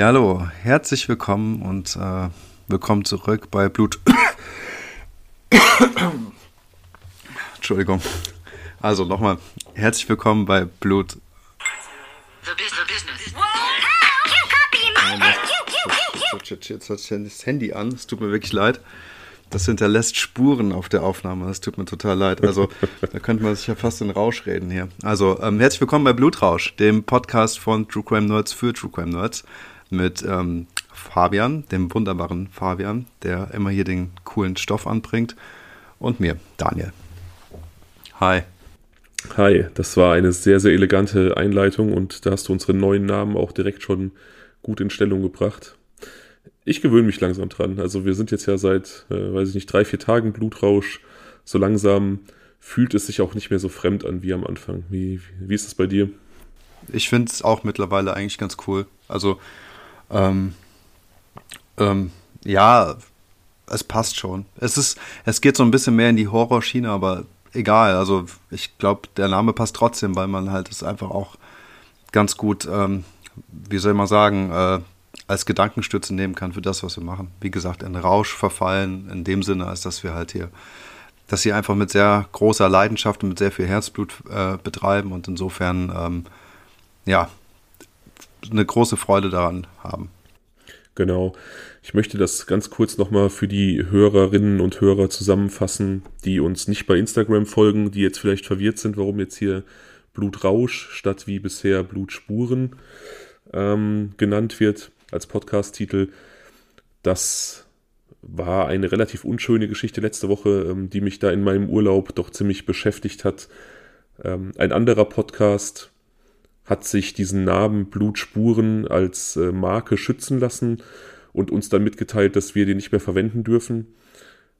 Ja, hallo, herzlich willkommen und äh, willkommen zurück bei Blut. Entschuldigung. Also nochmal, herzlich willkommen bei Blut. The business. Jetzt hat sich das Handy an, es tut mir wirklich leid. Das hinterlässt Spuren auf der Aufnahme. Das tut mir total leid. Also, da könnte man sich ja fast in Rausch reden hier. Also, ähm, herzlich willkommen bei Blutrausch, dem Podcast von True Crime Nerds für True Crime Nerds mit ähm, Fabian, dem wunderbaren Fabian, der immer hier den coolen Stoff anbringt, und mir, Daniel. Hi. Hi, das war eine sehr, sehr elegante Einleitung und da hast du unseren neuen Namen auch direkt schon gut in Stellung gebracht. Ich gewöhne mich langsam dran. Also wir sind jetzt ja seit, äh, weiß ich nicht, drei, vier Tagen Blutrausch. So langsam fühlt es sich auch nicht mehr so fremd an wie am Anfang. Wie, wie ist das bei dir? Ich finde es auch mittlerweile eigentlich ganz cool. Also ähm, ähm, ja, es passt schon. Es ist, es geht so ein bisschen mehr in die Horrorschiene, aber egal. Also ich glaube, der Name passt trotzdem, weil man halt es einfach auch ganz gut, ähm, wie soll man sagen, äh, als Gedankenstütze nehmen kann für das, was wir machen. Wie gesagt, in Rausch verfallen, in dem Sinne, als dass wir halt hier, dass sie einfach mit sehr großer Leidenschaft und mit sehr viel Herzblut äh, betreiben und insofern, ähm, ja, eine große Freude daran haben. Genau. Ich möchte das ganz kurz nochmal für die Hörerinnen und Hörer zusammenfassen, die uns nicht bei Instagram folgen, die jetzt vielleicht verwirrt sind, warum jetzt hier Blutrausch statt wie bisher Blutspuren ähm, genannt wird als Podcast-Titel. Das war eine relativ unschöne Geschichte letzte Woche, ähm, die mich da in meinem Urlaub doch ziemlich beschäftigt hat. Ähm, ein anderer Podcast hat sich diesen Namen Blutspuren als äh, Marke schützen lassen und uns dann mitgeteilt, dass wir den nicht mehr verwenden dürfen.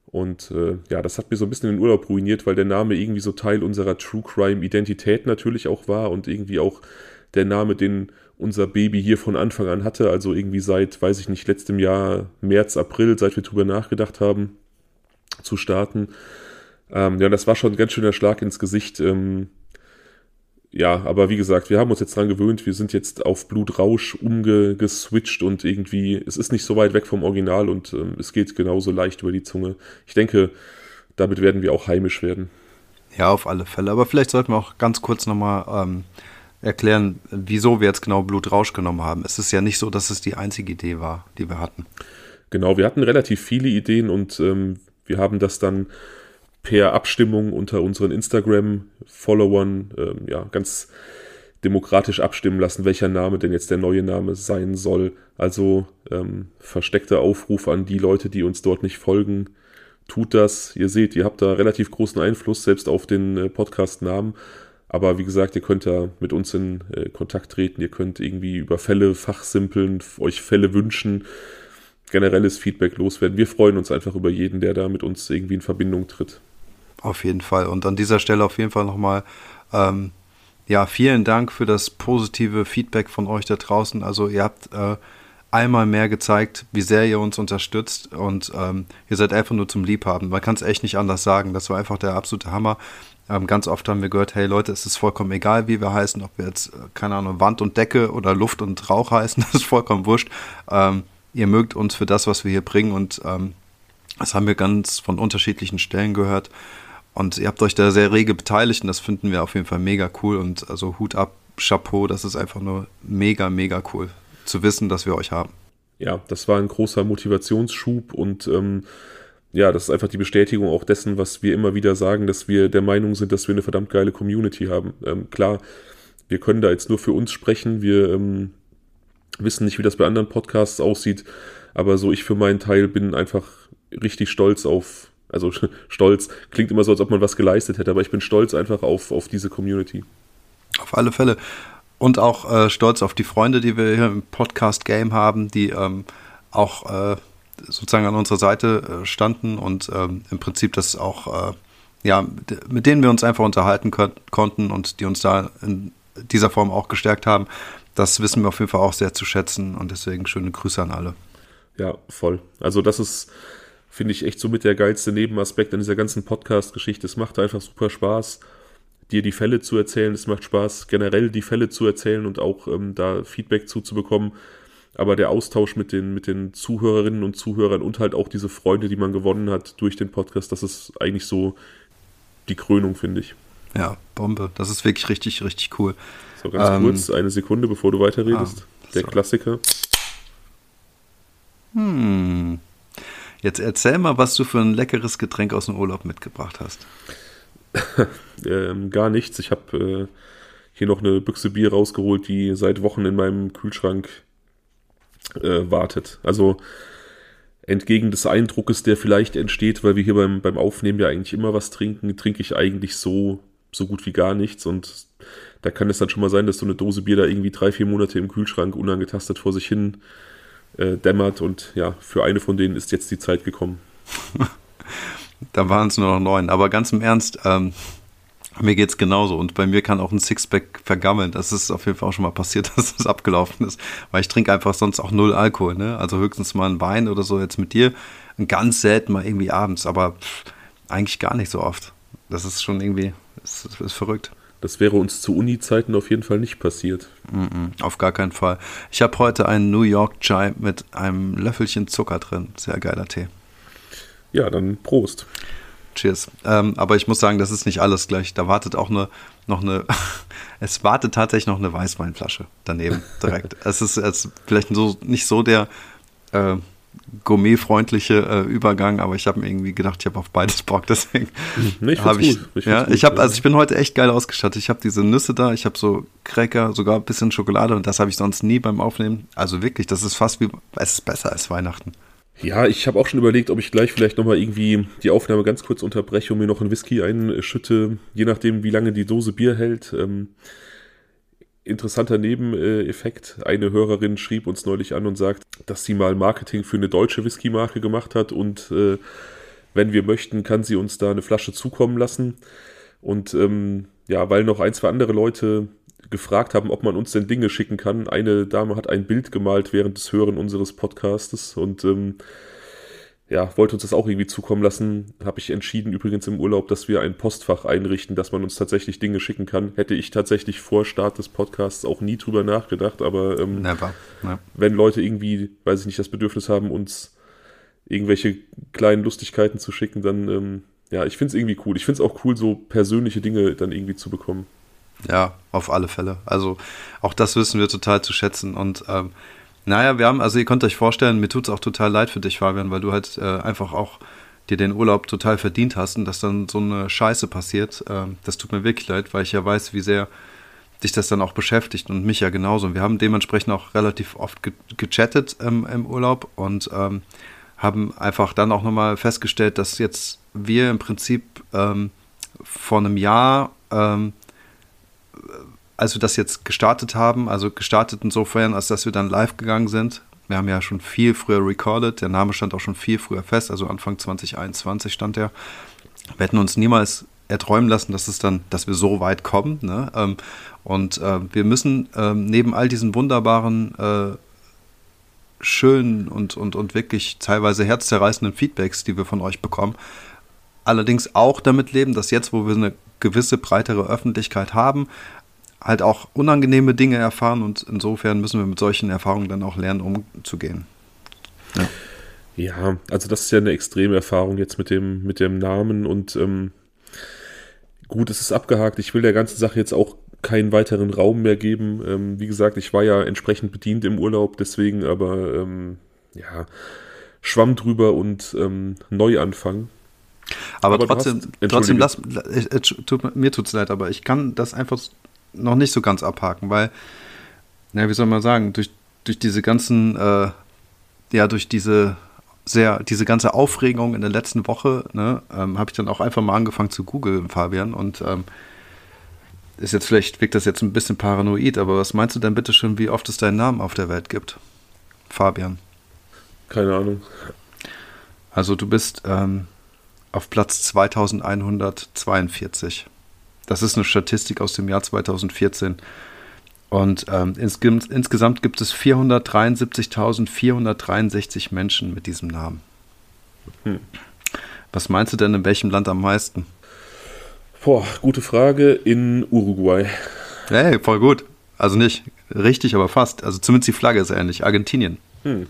Und äh, ja, das hat mir so ein bisschen den Urlaub ruiniert, weil der Name irgendwie so Teil unserer True Crime Identität natürlich auch war und irgendwie auch der Name, den unser Baby hier von Anfang an hatte, also irgendwie seit, weiß ich nicht, letztem Jahr, März, April, seit wir drüber nachgedacht haben, zu starten. Ähm, ja, das war schon ein ganz schöner Schlag ins Gesicht. Ähm, ja, aber wie gesagt, wir haben uns jetzt dran gewöhnt, wir sind jetzt auf Blutrausch umgeswitcht und irgendwie, es ist nicht so weit weg vom Original und ähm, es geht genauso leicht über die Zunge. Ich denke, damit werden wir auch heimisch werden. Ja, auf alle Fälle. Aber vielleicht sollten wir auch ganz kurz nochmal ähm, erklären, wieso wir jetzt genau Blutrausch genommen haben. Es ist ja nicht so, dass es die einzige Idee war, die wir hatten. Genau, wir hatten relativ viele Ideen und ähm, wir haben das dann per Abstimmung unter unseren Instagram-Followern ähm, ja, ganz demokratisch abstimmen lassen, welcher Name denn jetzt der neue Name sein soll. Also ähm, versteckter Aufruf an die Leute, die uns dort nicht folgen. Tut das. Ihr seht, ihr habt da relativ großen Einfluss selbst auf den äh, Podcast-Namen. Aber wie gesagt, ihr könnt ja mit uns in äh, Kontakt treten, ihr könnt irgendwie über Fälle fachsimpeln, euch Fälle wünschen, generelles Feedback loswerden. Wir freuen uns einfach über jeden, der da mit uns irgendwie in Verbindung tritt. Auf jeden Fall. Und an dieser Stelle auf jeden Fall nochmal, ähm, ja, vielen Dank für das positive Feedback von euch da draußen. Also ihr habt äh, einmal mehr gezeigt, wie sehr ihr uns unterstützt und ähm, ihr seid einfach nur zum Liebhaben. Man kann es echt nicht anders sagen. Das war einfach der absolute Hammer. Ähm, ganz oft haben wir gehört, hey Leute, es ist vollkommen egal, wie wir heißen, ob wir jetzt, äh, keine Ahnung, Wand und Decke oder Luft und Rauch heißen, das ist vollkommen wurscht. Ähm, ihr mögt uns für das, was wir hier bringen und ähm, das haben wir ganz von unterschiedlichen Stellen gehört. Und ihr habt euch da sehr rege beteiligt und das finden wir auf jeden Fall mega cool und also Hut ab, Chapeau, das ist einfach nur mega, mega cool zu wissen, dass wir euch haben. Ja, das war ein großer Motivationsschub und ähm, ja, das ist einfach die Bestätigung auch dessen, was wir immer wieder sagen, dass wir der Meinung sind, dass wir eine verdammt geile Community haben. Ähm, klar, wir können da jetzt nur für uns sprechen. Wir ähm, wissen nicht, wie das bei anderen Podcasts aussieht. Aber so ich für meinen Teil bin einfach richtig stolz auf, also stolz klingt immer so, als ob man was geleistet hätte, aber ich bin stolz einfach auf, auf diese Community. Auf alle Fälle. Und auch äh, stolz auf die Freunde, die wir hier im Podcast Game haben, die ähm, auch äh, sozusagen an unserer Seite äh, standen und ähm, im Prinzip das auch, äh, ja, mit denen wir uns einfach unterhalten konnten und die uns da in dieser Form auch gestärkt haben. Das wissen wir auf jeden Fall auch sehr zu schätzen und deswegen schöne Grüße an alle. Ja, voll. Also das ist, finde ich, echt so mit der geilste Nebenaspekt an dieser ganzen Podcast-Geschichte. Es macht einfach super Spaß, dir die Fälle zu erzählen. Es macht Spaß, generell die Fälle zu erzählen und auch ähm, da Feedback zuzubekommen. aber der Austausch mit den, mit den Zuhörerinnen und Zuhörern und halt auch diese Freunde, die man gewonnen hat durch den Podcast, das ist eigentlich so die Krönung, finde ich. Ja, Bombe. Das ist wirklich richtig, richtig cool. So, ganz ähm, kurz, eine Sekunde, bevor du weiterredest. Ah, der Klassiker. Hm. Jetzt erzähl mal, was du für ein leckeres Getränk aus dem Urlaub mitgebracht hast. ähm, gar nichts. Ich habe äh, hier noch eine Büchse Bier rausgeholt, die seit Wochen in meinem Kühlschrank äh, wartet. Also entgegen des Eindruckes, der vielleicht entsteht, weil wir hier beim, beim Aufnehmen ja eigentlich immer was trinken, trinke ich eigentlich so, so gut wie gar nichts. Und da kann es dann schon mal sein, dass so eine Dose Bier da irgendwie drei, vier Monate im Kühlschrank unangetastet vor sich hin äh, dämmert. Und ja, für eine von denen ist jetzt die Zeit gekommen. da waren es nur noch neun. Aber ganz im Ernst, ähm, mir geht's genauso und bei mir kann auch ein Sixpack vergammeln. Das ist auf jeden Fall auch schon mal passiert, dass das abgelaufen ist, weil ich trinke einfach sonst auch null Alkohol, ne? Also höchstens mal ein Wein oder so jetzt mit dir, ganz selten mal irgendwie abends, aber pff, eigentlich gar nicht so oft. Das ist schon irgendwie, ist, ist verrückt. Das wäre uns zu Uni-Zeiten auf jeden Fall nicht passiert. Mm -mm, auf gar keinen Fall. Ich habe heute einen New York Chai mit einem Löffelchen Zucker drin. Sehr geiler Tee. Ja, dann Prost. Cheers. Ähm, aber ich muss sagen, das ist nicht alles gleich. Da wartet auch eine, noch eine, es wartet tatsächlich noch eine Weißweinflasche daneben direkt. es ist jetzt vielleicht so, nicht so der äh, gourmetfreundliche äh, Übergang, aber ich habe mir irgendwie gedacht, ich habe auf beides Bock, deswegen nee, ich habe ich, ich ja, ich habe, also ich bin heute echt geil ausgestattet. Ich habe diese Nüsse da, ich habe so Cracker, sogar ein bisschen Schokolade und das habe ich sonst nie beim Aufnehmen. Also wirklich, das ist fast wie, es ist besser als Weihnachten. Ja, ich habe auch schon überlegt, ob ich gleich vielleicht nochmal irgendwie die Aufnahme ganz kurz unterbreche und mir noch einen Whisky einschütte, je nachdem, wie lange die Dose Bier hält. Ähm, interessanter Nebeneffekt. Eine Hörerin schrieb uns neulich an und sagt, dass sie mal Marketing für eine deutsche Whisky-Marke gemacht hat und äh, wenn wir möchten, kann sie uns da eine Flasche zukommen lassen. Und ähm, ja, weil noch ein, zwei andere Leute gefragt haben, ob man uns denn Dinge schicken kann. Eine Dame hat ein Bild gemalt während des Hören unseres Podcastes und ähm, ja, wollte uns das auch irgendwie zukommen lassen. Habe ich entschieden, übrigens im Urlaub, dass wir ein Postfach einrichten, dass man uns tatsächlich Dinge schicken kann. Hätte ich tatsächlich vor Start des Podcasts auch nie drüber nachgedacht, aber ähm, Never. Ja. wenn Leute irgendwie, weiß ich nicht, das Bedürfnis haben, uns irgendwelche kleinen Lustigkeiten zu schicken, dann ähm, ja, ich finde es irgendwie cool. Ich finde es auch cool, so persönliche Dinge dann irgendwie zu bekommen. Ja, auf alle Fälle. Also auch das wissen wir total zu schätzen. Und ähm, naja, wir haben, also ihr könnt euch vorstellen, mir tut es auch total leid für dich, Fabian, weil du halt äh, einfach auch dir den Urlaub total verdient hast und dass dann so eine Scheiße passiert. Äh, das tut mir wirklich leid, weil ich ja weiß, wie sehr dich das dann auch beschäftigt und mich ja genauso. Und wir haben dementsprechend auch relativ oft ge gechattet ähm, im Urlaub und ähm, haben einfach dann auch nochmal festgestellt, dass jetzt wir im Prinzip ähm, vor einem Jahr ähm, als wir das jetzt gestartet haben, also gestartet insofern, als dass wir dann live gegangen sind. Wir haben ja schon viel früher recorded, der Name stand auch schon viel früher fest, also Anfang 2021 stand der. Wir hätten uns niemals erträumen lassen, dass es dann, dass wir so weit kommen. Ne? Ähm, und äh, wir müssen ähm, neben all diesen wunderbaren, äh, schönen und, und, und wirklich teilweise herzzerreißenden Feedbacks, die wir von euch bekommen, allerdings auch damit leben, dass jetzt, wo wir eine gewisse breitere Öffentlichkeit haben, halt auch unangenehme Dinge erfahren und insofern müssen wir mit solchen Erfahrungen dann auch lernen, umzugehen. Ja. Ja, also das ist ja eine extreme Erfahrung jetzt mit dem, mit dem Namen und ähm, gut, es ist abgehakt. Ich will der ganzen Sache jetzt auch keinen weiteren Raum mehr geben. Ähm, wie gesagt, ich war ja entsprechend bedient im Urlaub, deswegen aber ähm, ja, schwamm drüber und ähm, Neuanfang. Aber, aber trotzdem, hast, trotzdem lass, äh, tut, mir tut's leid, aber ich kann das einfach noch nicht so ganz abhaken, weil, na, wie soll man sagen, durch, durch diese ganzen, äh, ja, durch diese sehr, diese ganze Aufregung in der letzten Woche, ne, ähm, habe ich dann auch einfach mal angefangen zu googeln, Fabian, und ähm, ist jetzt vielleicht, wirkt das jetzt ein bisschen paranoid, aber was meinst du denn bitte schon, wie oft es deinen Namen auf der Welt gibt? Fabian. Keine Ahnung. Also du bist ähm, auf Platz 2142. Das ist eine Statistik aus dem Jahr 2014. Und ähm, insgesamt, insgesamt gibt es 473.463 Menschen mit diesem Namen. Hm. Was meinst du denn, in welchem Land am meisten? Boah, gute Frage. In Uruguay. Hey, voll gut. Also nicht richtig, aber fast. Also zumindest die Flagge ist ähnlich. Argentinien. Hm.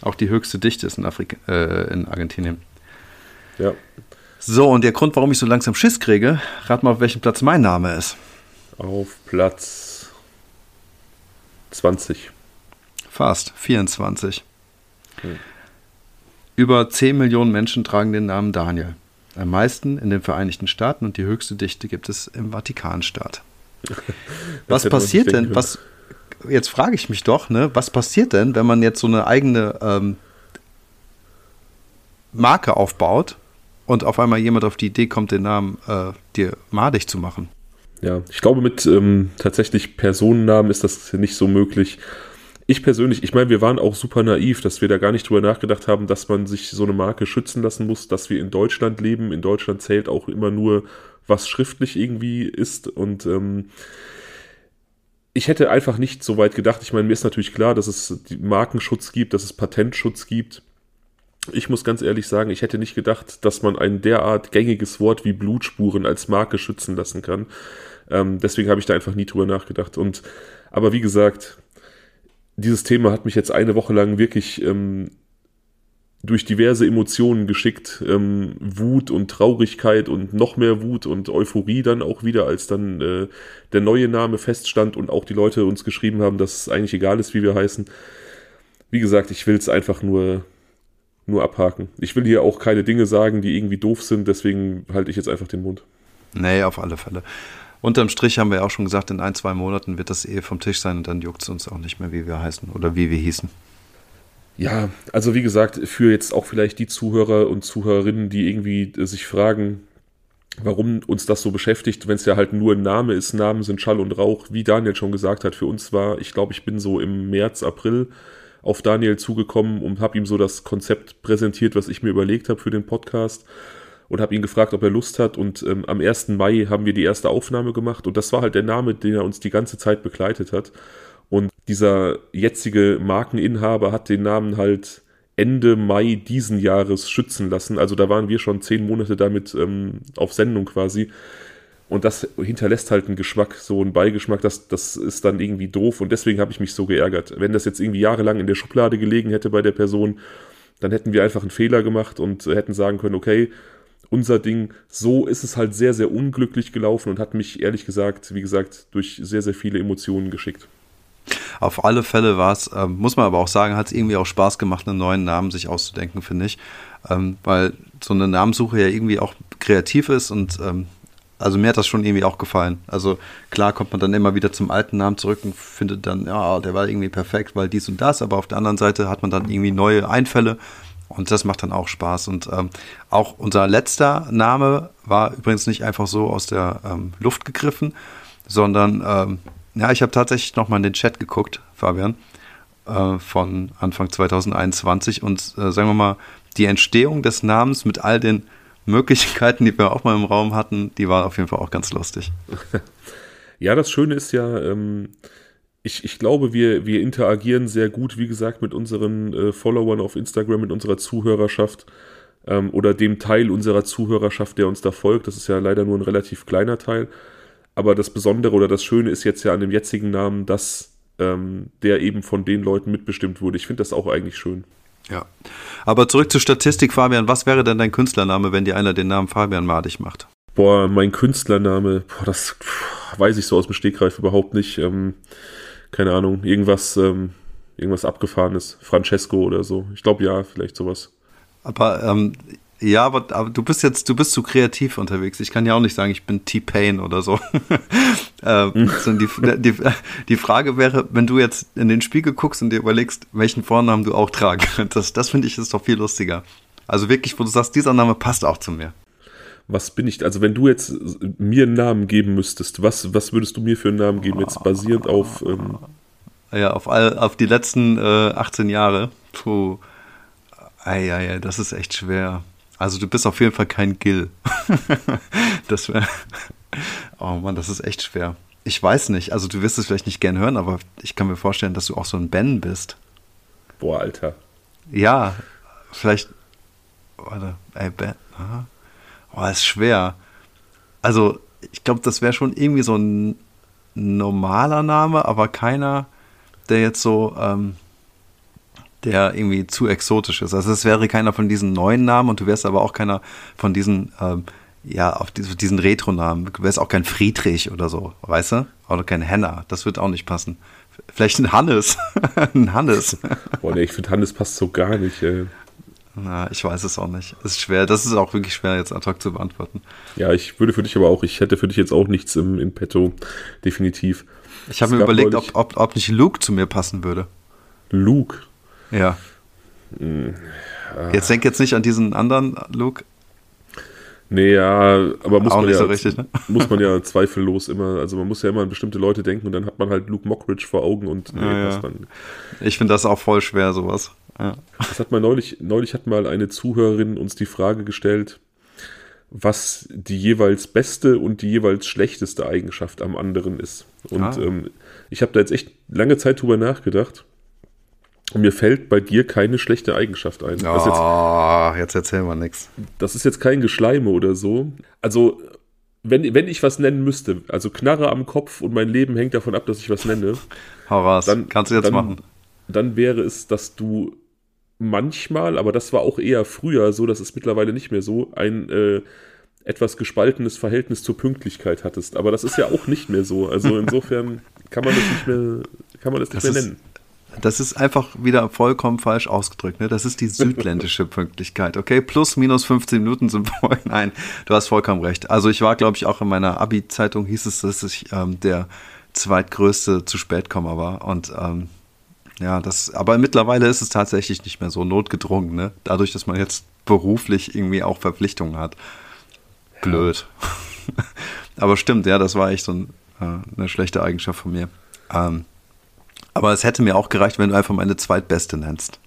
Auch die höchste Dichte ist in, Afrika, äh, in Argentinien. Ja. So, und der Grund, warum ich so langsam Schiss kriege, rat mal, auf welchem Platz mein Name ist. Auf Platz 20. Fast, 24. Hm. Über 10 Millionen Menschen tragen den Namen Daniel. Am meisten in den Vereinigten Staaten und die höchste Dichte gibt es im Vatikanstaat. was passiert denn? Was, jetzt frage ich mich doch, ne, was passiert denn, wenn man jetzt so eine eigene ähm, Marke aufbaut und auf einmal jemand auf die Idee kommt, den Namen äh, dir madig zu machen? Ja, ich glaube, mit ähm, tatsächlich Personennamen ist das nicht so möglich ich persönlich, ich meine, wir waren auch super naiv, dass wir da gar nicht drüber nachgedacht haben, dass man sich so eine Marke schützen lassen muss, dass wir in Deutschland leben. In Deutschland zählt auch immer nur, was schriftlich irgendwie ist. Und ähm, ich hätte einfach nicht so weit gedacht. Ich meine, mir ist natürlich klar, dass es Markenschutz gibt, dass es Patentschutz gibt. Ich muss ganz ehrlich sagen, ich hätte nicht gedacht, dass man ein derart gängiges Wort wie Blutspuren als Marke schützen lassen kann. Ähm, deswegen habe ich da einfach nie drüber nachgedacht. Und aber wie gesagt, dieses Thema hat mich jetzt eine Woche lang wirklich ähm, durch diverse Emotionen geschickt. Ähm, Wut und Traurigkeit und noch mehr Wut und Euphorie dann auch wieder, als dann äh, der neue Name feststand und auch die Leute uns geschrieben haben, dass es eigentlich egal ist, wie wir heißen. Wie gesagt, ich will es einfach nur, nur abhaken. Ich will hier auch keine Dinge sagen, die irgendwie doof sind, deswegen halte ich jetzt einfach den Mund. Nee, auf alle Fälle unterm Strich haben wir auch schon gesagt, in ein, zwei Monaten wird das eh vom Tisch sein und dann juckt es uns auch nicht mehr, wie wir heißen oder wie wir hießen. Ja, also wie gesagt, für jetzt auch vielleicht die Zuhörer und Zuhörerinnen, die irgendwie äh, sich fragen, warum uns das so beschäftigt, wenn es ja halt nur ein Name ist, Namen sind Schall und Rauch, wie Daniel schon gesagt hat, für uns war, ich glaube, ich bin so im März, April auf Daniel zugekommen und habe ihm so das Konzept präsentiert, was ich mir überlegt habe für den Podcast und habe ihn gefragt, ob er Lust hat. Und ähm, am 1. Mai haben wir die erste Aufnahme gemacht und das war halt der Name, den er uns die ganze Zeit begleitet hat. Und dieser jetzige Markeninhaber hat den Namen halt Ende Mai diesen Jahres schützen lassen. Also da waren wir schon zehn Monate damit ähm, auf Sendung quasi. Und das hinterlässt halt einen Geschmack, so einen Beigeschmack, das, das ist dann irgendwie doof und deswegen habe ich mich so geärgert. Wenn das jetzt irgendwie jahrelang in der Schublade gelegen hätte bei der Person, dann hätten wir einfach einen Fehler gemacht und hätten sagen können, okay, unser Ding. So ist es halt sehr, sehr unglücklich gelaufen und hat mich ehrlich gesagt, wie gesagt, durch sehr, sehr viele Emotionen geschickt. Auf alle Fälle war es, äh, muss man aber auch sagen, hat es irgendwie auch Spaß gemacht, einen neuen Namen sich auszudenken, finde ich. Ähm, weil so eine Namensuche ja irgendwie auch kreativ ist und ähm, also mir hat das schon irgendwie auch gefallen. Also klar kommt man dann immer wieder zum alten Namen zurück und findet dann, ja, der war irgendwie perfekt, weil dies und das, aber auf der anderen Seite hat man dann irgendwie neue Einfälle und das macht dann auch Spaß. Und ähm, auch unser letzter Name war übrigens nicht einfach so aus der ähm, Luft gegriffen, sondern ähm, ja, ich habe tatsächlich nochmal in den Chat geguckt, Fabian, äh, von Anfang 2021. Und äh, sagen wir mal, die Entstehung des Namens mit all den Möglichkeiten, die wir auch mal im Raum hatten, die war auf jeden Fall auch ganz lustig. Ja, das Schöne ist ja, ähm, ich, ich glaube, wir, wir interagieren sehr gut, wie gesagt, mit unseren äh, Followern auf Instagram, mit unserer Zuhörerschaft ähm, oder dem Teil unserer Zuhörerschaft, der uns da folgt. Das ist ja leider nur ein relativ kleiner Teil. Aber das Besondere oder das Schöne ist jetzt ja an dem jetzigen Namen, dass ähm, der eben von den Leuten mitbestimmt wurde. Ich finde das auch eigentlich schön. Ja. Aber zurück zur Statistik, Fabian. Was wäre denn dein Künstlername, wenn dir einer den Namen Fabian madig macht? Boah, mein Künstlername, boah, das weiß ich so aus dem Stegreif überhaupt nicht. Ähm, keine Ahnung, irgendwas, ähm, irgendwas abgefahrenes, Francesco oder so. Ich glaube ja, vielleicht sowas. Aber ähm, ja, aber, aber, du bist jetzt, du bist zu kreativ unterwegs. Ich kann ja auch nicht sagen, ich bin T-Pain oder so. äh, die, die, die, Frage wäre, wenn du jetzt in den Spiegel guckst und dir überlegst, welchen Vornamen du auch tragen könntest, das finde ich ist doch viel lustiger. Also wirklich, wo du sagst, dieser Name passt auch zu mir. Was bin ich? Also wenn du jetzt mir einen Namen geben müsstest, was, was würdest du mir für einen Namen geben, jetzt basierend auf... Ähm ja, auf, all, auf die letzten äh, 18 Jahre. Puh. Eieiei, das ist echt schwer. Also du bist auf jeden Fall kein Gil. das wäre... Oh Mann, das ist echt schwer. Ich weiß nicht, also du wirst es vielleicht nicht gern hören, aber ich kann mir vorstellen, dass du auch so ein Ben bist. Boah, Alter. Ja, vielleicht... Warte, ey, Ben... Aha. Oh, ist schwer. Also, ich glaube, das wäre schon irgendwie so ein normaler Name, aber keiner, der jetzt so, ähm, der irgendwie zu exotisch ist. Also es wäre keiner von diesen neuen Namen und du wärst aber auch keiner von diesen, ähm, ja, auf diesen Retro-Namen. Du wärst auch kein Friedrich oder so, weißt du? Oder kein Henna. Das wird auch nicht passen. Vielleicht ein Hannes. ein Hannes. Boah, nee, ich finde Hannes passt so gar nicht, ey. Na, ich weiß es auch nicht. Es ist schwer. Das ist auch wirklich schwer, jetzt ad hoc zu beantworten. Ja, ich würde für dich aber auch, ich hätte für dich jetzt auch nichts im, in petto. Definitiv. Ich habe mir überlegt, ob, ob, ob nicht Luke zu mir passen würde. Luke? Ja. Hm, jetzt denk jetzt nicht an diesen anderen Luke. Nee, ja, aber muss Auch man ja, so richtig, ne? muss man ja zweifellos immer, also man muss ja immer an bestimmte Leute denken und dann hat man halt Luke Mockridge vor Augen und nee, Ja, ja. passt dann. Ich finde das auch voll schwer, sowas. Ja. Das hat mal neulich, neulich hat mal eine Zuhörerin uns die Frage gestellt, was die jeweils beste und die jeweils schlechteste Eigenschaft am anderen ist. Und Ah. ähm, ich habe da jetzt echt lange Zeit drüber nachgedacht. Und mir fällt bei dir keine schlechte Eigenschaft ein. Ist jetzt, Oh, jetzt erzählen wir nichts. das ist jetzt kein Geschleime oder so. Also, wenn, wenn ich was nennen müsste, also Knarre am Kopf und mein Leben hängt davon ab, dass ich was nenne, Hau raus. Dann- Kannst du jetzt dann- machen. dann wäre es, dass du manchmal, aber das war auch eher früher so, das ist mittlerweile nicht mehr so, ein äh, etwas gespaltenes Verhältnis zur Pünktlichkeit hattest. Aber das ist ja auch nicht mehr so. Also insofern kann man das nicht mehr, kann man das nicht Das mehr ist- nennen. Das ist einfach wieder vollkommen falsch ausgedrückt. Ne? Das ist die südländische Pünktlichkeit. Okay, plus minus 15 Minuten sind voll. Nein, du hast vollkommen recht. Also ich war, glaube ich, auch in meiner Abi-Zeitung hieß es, dass ich ähm, der zweitgrößte zu spätkommer war. Und ähm, ja, das, aber mittlerweile ist es tatsächlich nicht mehr so notgedrungen, ne? Dadurch, dass man jetzt beruflich irgendwie auch Verpflichtungen hat. Blöd. aber stimmt, ja, das war echt so ein, äh, eine schlechte Eigenschaft von mir. Ähm, aber es hätte mir auch gereicht, wenn du einfach meine zweitbeste nennst.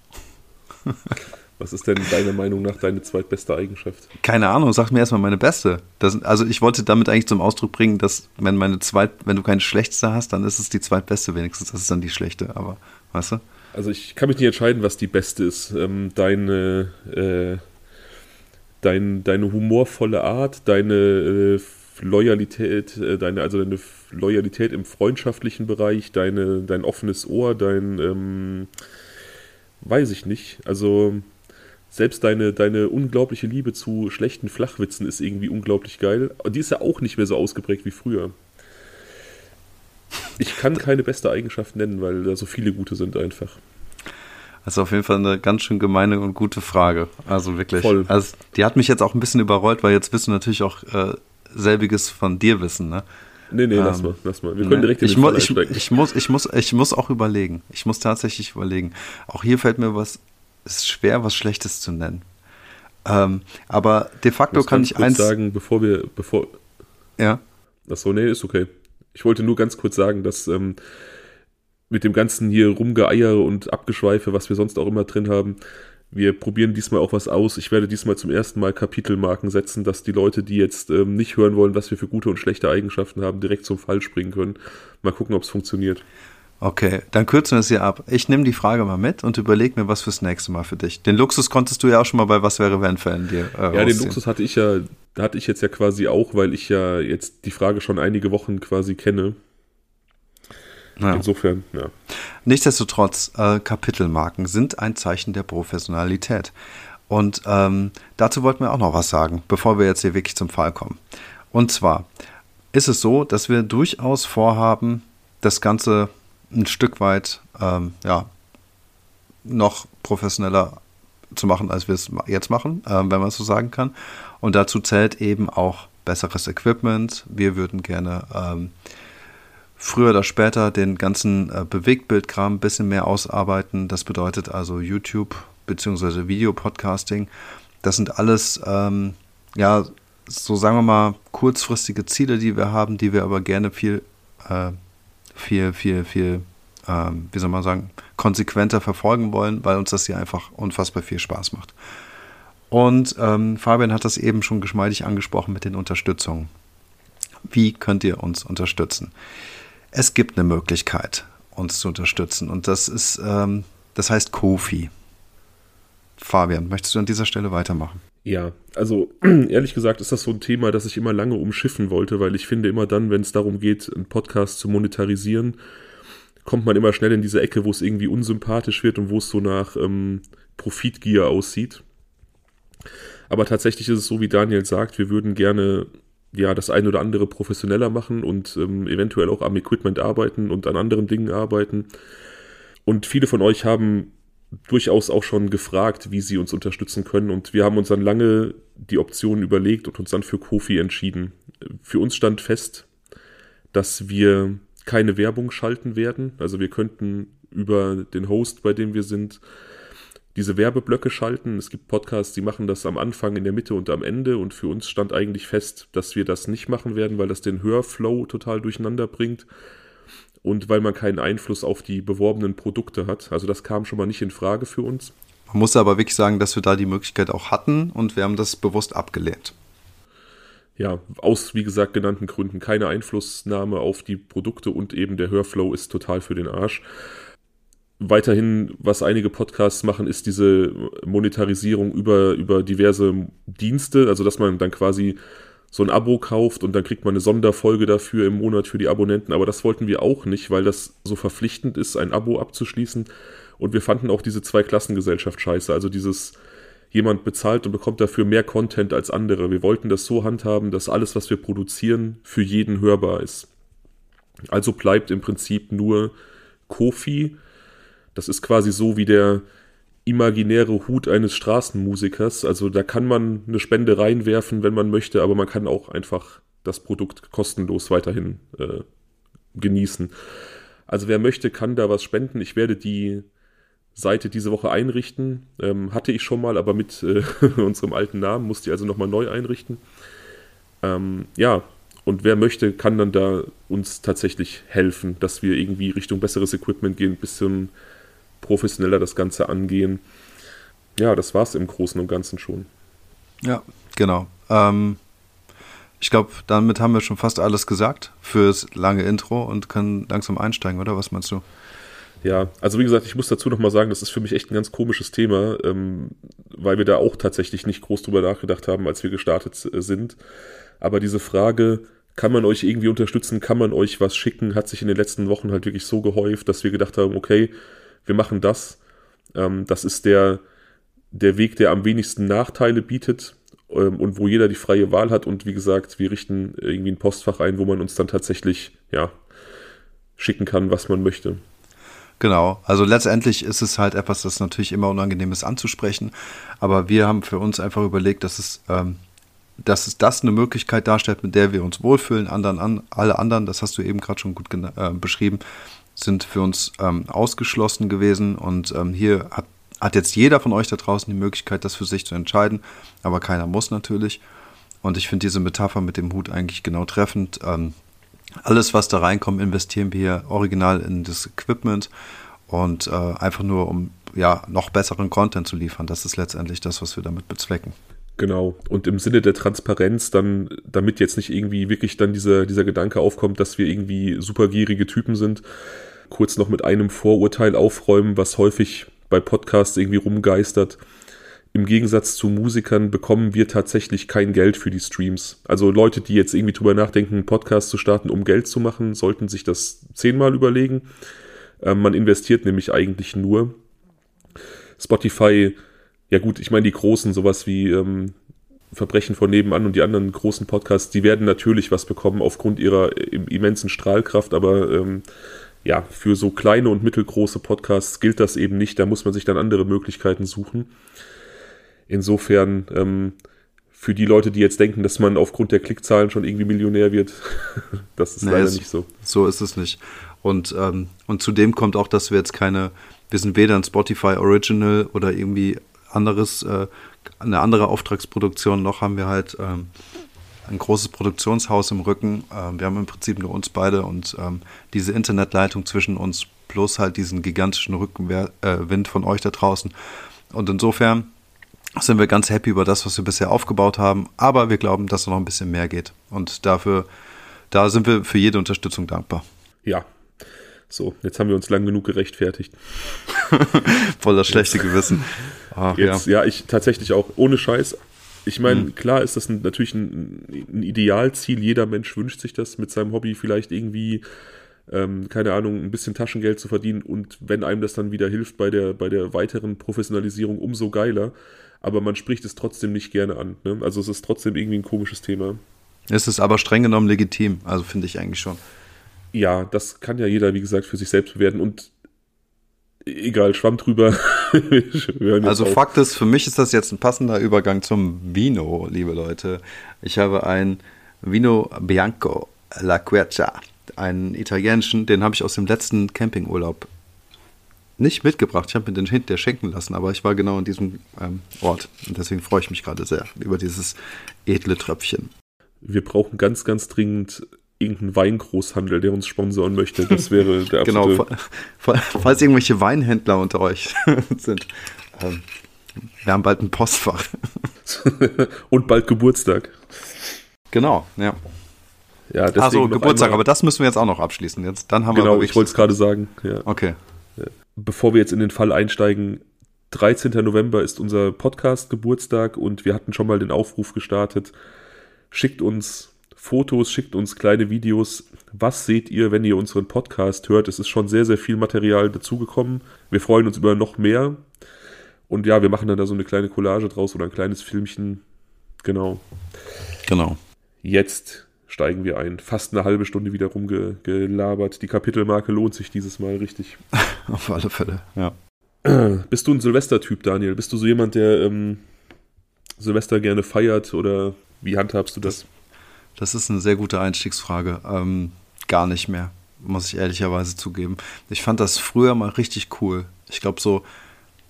Was ist denn deiner Meinung nach deine zweitbeste Eigenschaft? Keine Ahnung, sag mir erstmal meine beste. Das, also ich wollte damit eigentlich zum Ausdruck bringen, dass wenn meine zweit, wenn du keine schlechteste hast, dann ist es die zweitbeste wenigstens. Das ist dann die schlechte, aber weißt du? Also ich kann mich nicht entscheiden, was die beste ist. Ähm, deine, äh, dein, deine humorvolle Art, deine äh, Loyalität, äh, deine, also deine Loyalität im freundschaftlichen Bereich, deine, dein offenes Ohr, dein, ähm, weiß ich nicht. Also selbst deine, deine unglaubliche Liebe zu schlechten Flachwitzen ist irgendwie unglaublich geil. Die ist ja auch nicht mehr so ausgeprägt wie früher. Ich kann keine beste Eigenschaft nennen, weil da so viele gute sind einfach. Das ist auf jeden Fall eine ganz schön gemeine und gute Frage. Also wirklich. Voll. Also die hat mich jetzt auch ein bisschen überrollt, weil jetzt wirst du natürlich auch äh, selbiges von dir wissen, ne? Nee, nee, lass Ähm, mal, lass mal. Wir können Ne? direkt in ich, den mu Fall ich, ich, muss, ich, muss, ich muss auch überlegen. Ich muss tatsächlich überlegen. Auch hier fällt mir was, es ist schwer, was Schlechtes zu nennen. Ähm, aber de facto kann ich kurz eins. sagen, bevor wir, bevor, Ja, Achso, nee, ist okay. Ich wollte nur ganz kurz sagen, dass ähm, mit dem ganzen hier Rumgeeiere und Abgeschweife, was wir sonst auch immer drin haben, wir probieren diesmal auch was aus. Ich werde diesmal zum ersten Mal Kapitelmarken setzen, dass die Leute, die jetzt ähm, nicht hören wollen, was wir für gute und schlechte Eigenschaften haben, direkt zum Fall springen können. Mal gucken, ob es funktioniert. okay. Dann kürzen wir es hier ab. Ich nehme die Frage mal mit und überlege mir was fürs nächste Mal für dich. Den Luxus konntest du ja auch schon mal bei Was wäre wenn Fällen dir. Äh, Ja, den. Luxus hatte ich ja, hatte ich jetzt ja quasi auch, weil ich ja jetzt die Frage schon einige Wochen quasi kenne. Ja. Insofern, ja. Nichtsdestotrotz, äh, Kapitelmarken sind ein Zeichen der Professionalität. Und ähm, dazu wollten wir auch noch was sagen, bevor wir jetzt hier wirklich zum Fall kommen. Und zwar ist es so, dass wir durchaus vorhaben, das Ganze ein Stück weit ähm, ja, noch professioneller zu machen, als wir es jetzt machen, ähm, wenn man es so sagen kann. Und dazu zählt eben auch besseres Equipment. Wir würden gerne ähm, früher oder später den ganzen äh, Bewegtbildkram ein bisschen mehr ausarbeiten. Das bedeutet also YouTube bzw. Videopodcasting. Das sind alles, ähm, ja, so sagen wir mal, kurzfristige Ziele, die wir haben, die wir aber gerne viel, äh, viel, viel, viel, ähm, wie soll man sagen, konsequenter verfolgen wollen, weil uns das hier einfach unfassbar viel Spaß macht. Und ähm, Fabian hat das eben schon geschmeidig angesprochen mit den Unterstützungen. Wie könnt ihr uns unterstützen? Es gibt eine Möglichkeit, uns zu unterstützen. Und das ist, ähm, das heißt Kofi. Fabian, möchtest du an dieser Stelle weitermachen? Ja, also ehrlich gesagt ist das so ein Thema, das ich immer lange umschiffen wollte, weil ich finde immer dann, wenn es darum geht, einen Podcast zu monetarisieren, kommt man immer schnell in diese Ecke, wo es irgendwie unsympathisch wird und wo es so nach ähm, Profitgier aussieht. Aber tatsächlich ist es so, wie Daniel sagt, wir würden gerne ja das ein oder andere professioneller machen und ähm, eventuell auch am Equipment arbeiten und an anderen Dingen arbeiten. Und viele von euch haben durchaus auch schon gefragt, wie sie uns unterstützen können. Und wir haben uns dann lange die Optionen überlegt und uns dann für Kofi entschieden. Für uns stand fest, dass wir keine Werbung schalten werden. Also wir könnten über den Host, bei dem wir sind, diese Werbeblöcke schalten. Es gibt Podcasts, die machen das am Anfang, in der Mitte und am Ende. Und für uns stand eigentlich fest, dass wir das nicht machen werden, weil das den Hörflow total durcheinander bringt und weil man keinen Einfluss auf die beworbenen Produkte hat. Also das kam schon mal nicht in Frage für uns. Man muss aber wirklich sagen, dass wir da die Möglichkeit auch hatten und wir haben das bewusst abgelehnt. Ja, aus wie gesagt genannten Gründen keine Einflussnahme auf die Produkte und eben der Hörflow ist total für den Arsch. Weiterhin, was einige Podcasts machen, ist diese Monetarisierung über, über diverse Dienste, also dass man dann quasi so ein Abo kauft und dann kriegt man eine Sonderfolge dafür im Monat für die Abonnenten. Aber das wollten wir auch nicht, weil das so verpflichtend ist, ein Abo abzuschließen. Und wir fanden auch diese Zweiklassengesellschaft scheiße. Also dieses, jemand bezahlt und bekommt dafür mehr Content als andere. Wir wollten das so handhaben, dass alles, was wir produzieren, für jeden hörbar ist. Also bleibt im Prinzip nur Kofi. Das ist quasi so wie der, imaginäre Hut eines Straßenmusikers. Also da kann man eine Spende reinwerfen, wenn man möchte, aber man kann auch einfach das Produkt kostenlos weiterhin äh, genießen. Also wer möchte, kann da was spenden. Ich werde die Seite diese Woche einrichten. Ähm, hatte ich schon mal, aber mit äh, unserem alten Namen musste ich also nochmal neu einrichten. Ähm, ja, und wer möchte, kann dann da uns tatsächlich helfen, dass wir irgendwie Richtung besseres Equipment gehen, ein bisschen professioneller das Ganze angehen. Ja, das war es im Großen und Ganzen schon. Ja, genau. Ähm, ich glaube, damit haben wir schon fast alles gesagt fürs lange Intro und können langsam einsteigen, oder? Was meinst du? Ja, also wie gesagt, ich muss dazu nochmal sagen, das ist für mich echt ein ganz komisches Thema, ähm, weil wir da auch tatsächlich nicht groß drüber nachgedacht haben, als wir gestartet äh, sind. Aber diese Frage, kann man euch irgendwie unterstützen, kann man euch was schicken, hat sich in den letzten Wochen halt wirklich so gehäuft, dass wir gedacht haben, okay, wir machen das. Ähm, das ist der, der Weg, der am wenigsten Nachteile bietet ähm, und wo jeder die freie Wahl hat. Und wie gesagt, wir richten irgendwie ein Postfach ein, wo man uns dann tatsächlich ja, schicken kann, was man möchte. Genau, also letztendlich ist es halt etwas, das natürlich immer unangenehm ist anzusprechen, aber wir haben für uns einfach überlegt, dass es, ähm, dass es das eine Möglichkeit darstellt, mit der wir uns wohlfühlen, anderen an, alle anderen, das hast du eben gerade schon gut äh, beschrieben, sind für uns ähm, ausgeschlossen gewesen und ähm, hier hat, hat jetzt jeder von euch da draußen die Möglichkeit, das für sich zu entscheiden, aber keiner muss natürlich. Und ich finde diese Metapher mit dem Hut eigentlich genau treffend. Ähm, alles, was da reinkommt, investieren wir hier original in das Equipment und äh, einfach nur, um ja noch besseren Content zu liefern. Das ist letztendlich das, was wir damit bezwecken. Genau. Und im Sinne der Transparenz dann, damit jetzt nicht irgendwie wirklich dann dieser, dieser Gedanke aufkommt, dass wir irgendwie supergierige Typen sind, kurz noch mit einem Vorurteil aufräumen, was häufig bei Podcasts irgendwie rumgeistert. Im Gegensatz zu Musikern bekommen wir tatsächlich kein Geld für die Streams. Also Leute, die jetzt irgendwie drüber nachdenken, einen Podcast zu starten, um Geld zu machen, sollten sich das zehnmal überlegen. Ähm, man investiert nämlich eigentlich nur. Spotify, ja gut, ich meine die großen, sowas wie ähm, Verbrechen von nebenan und die anderen großen Podcasts, die werden natürlich was bekommen aufgrund ihrer immensen Strahlkraft, aber ähm, ja, für so kleine und mittelgroße Podcasts gilt das eben nicht. Da muss man sich dann andere Möglichkeiten suchen. Insofern, ähm, für die Leute, die jetzt denken, dass man aufgrund der Klickzahlen schon irgendwie Millionär wird, das ist nee, leider nicht so. So ist es nicht. Und, ähm, und zudem kommt auch, dass wir jetzt keine, wir sind weder ein Spotify Original oder irgendwie anderes, äh, eine andere Auftragsproduktion, noch haben wir halt ähm, ein großes Produktionshaus im Rücken. Ähm, wir haben im Prinzip nur uns beide und ähm, diese Internetleitung zwischen uns plus halt diesen gigantischen Rückenwind äh, von euch da draußen. Und insofern sind wir ganz happy über das, was wir bisher aufgebaut haben, aber wir glauben, dass da noch ein bisschen mehr geht. Und dafür, da sind wir für jede Unterstützung dankbar. Ja. So, jetzt haben wir uns lang genug gerechtfertigt. Voll das schlechte Gewissen. Ach, jetzt, ja. ja, ich tatsächlich auch ohne Scheiß Ich meine, mhm. klar ist das ein, natürlich ein, ein, Idealziel. Jeder Mensch wünscht sich das mit seinem Hobby vielleicht irgendwie, ähm, keine Ahnung, ein bisschen Taschengeld zu verdienen. Und wenn einem das dann wieder hilft bei der, bei der weiteren Professionalisierung, umso geiler. Aber man spricht es trotzdem nicht gerne an. Ne? Also es ist trotzdem irgendwie ein komisches Thema. Es ist aber streng genommen legitim. Also finde ich eigentlich schon. Ja, das kann ja jeder, wie gesagt, für sich selbst bewerten. Und egal, Schwamm drüber. also auf. Fakt ist, für mich ist das jetzt ein passender Übergang zum Vino, liebe Leute. Ich habe ein Vino Bianco La Quercia, einen italienischen, den habe ich aus dem letzten Campingurlaub nicht mitgebracht. Ich habe mir den hinterher schenken lassen, aber ich war genau in diesem ähm, Ort und deswegen freue ich mich gerade sehr über dieses edle Tröpfchen. Wir brauchen ganz, ganz dringend irgendeinen Weingroßhandel, der uns sponsoren möchte. Das wäre der genau, absolute... Genau, falls irgendwelche Weinhändler unter euch sind. Ähm, wir haben bald ein Postfach. Und bald Geburtstag. Genau, ja. Ja, also Geburtstag, aber das müssen wir jetzt auch noch abschließen. Jetzt, dann haben genau, wir ich wollte es gerade sagen. Ja. Okay. Bevor wir jetzt in den Fall einsteigen, 13. November ist unser Podcast Geburtstag und wir hatten schon mal den Aufruf gestartet. Schickt uns Fotos, schickt uns kleine Videos. Was seht ihr, wenn ihr unseren Podcast hört? Es ist schon sehr, sehr viel Material dazugekommen. Wir freuen uns über noch mehr. Und ja, wir machen dann da so eine kleine Collage draus oder ein kleines Filmchen. Genau. Genau. Jetzt steigen wir ein. Fast eine halbe Stunde wieder rumgelabert. Die Kapitelmarke lohnt sich dieses Mal richtig. Auf alle Fälle, ja. Bist du ein Silvester-Typ, Daniel? Bist du so jemand, der ähm, Silvester gerne feiert oder wie handhabst du das? Das ist eine sehr gute Einstiegsfrage. Ähm, gar nicht mehr, muss ich ehrlicherweise zugeben. Ich fand das früher mal richtig cool. Ich glaube so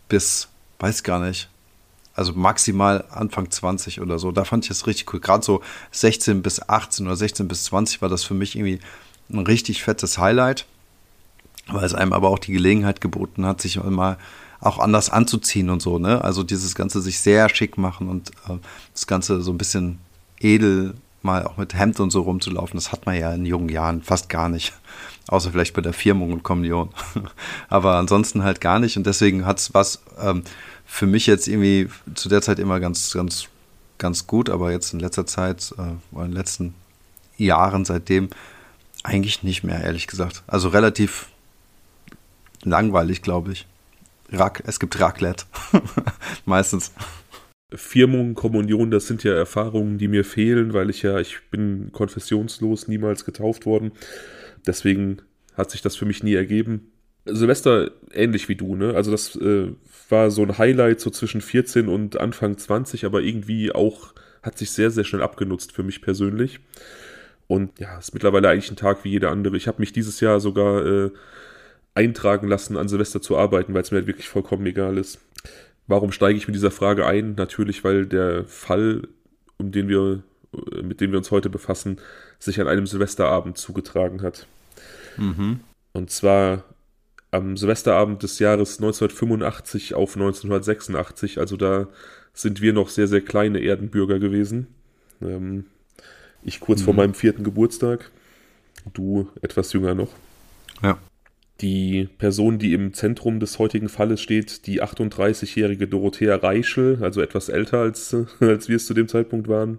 bis, weiß gar nicht, also maximal Anfang 20 oder so. Da fand ich es richtig cool. Gerade so 16 bis 18 oder 16 bis 20 war das für mich irgendwie ein richtig fettes Highlight, weil es einem aber auch die Gelegenheit geboten hat, sich mal auch anders anzuziehen und so, ne? Also dieses Ganze sich sehr schick machen und äh, das Ganze so ein bisschen edel mal auch mit Hemd und so rumzulaufen, das hat man ja in jungen Jahren fast gar nicht. Außer vielleicht bei der Firmung und Kommunion. Aber ansonsten halt gar nicht. Und deswegen hat es was ähm, für mich jetzt irgendwie zu der Zeit immer ganz, ganz, ganz gut. Aber jetzt in letzter Zeit, äh, in den letzten Jahren seitdem, eigentlich nicht mehr, ehrlich gesagt. Also relativ langweilig, glaube ich. Rac es gibt Raclette. Meistens. Firmung, Kommunion, das sind ja Erfahrungen, die mir fehlen, weil ich ja, ich bin konfessionslos, niemals getauft worden. Deswegen hat sich das für mich nie ergeben. Silvester ähnlich wie du, ne? Also das äh, war so ein Highlight so zwischen 14 und Anfang 20, aber irgendwie auch hat sich sehr, sehr schnell abgenutzt für mich persönlich. Und ja, ist mittlerweile eigentlich ein Tag wie jeder andere. Ich habe mich dieses Jahr sogar äh, eintragen lassen, an Silvester zu arbeiten, weil es mir halt wirklich vollkommen egal ist. Warum steige ich mit dieser Frage ein? Natürlich, weil der Fall, um den wir, mit dem wir uns heute befassen, sich an einem Silvesterabend zugetragen hat. Mhm. Und zwar am Silvesterabend des Jahres 1985 auf 1986. Also da sind wir noch sehr, sehr kleine Erdenbürger gewesen. Ähm, ich kurz mhm. vor meinem vierten Geburtstag. Du etwas jünger noch. Ja. Die Person, die im Zentrum des heutigen Falles steht, die 38-jährige Dorothea Reichel, also etwas älter als, als wir es zu dem Zeitpunkt waren.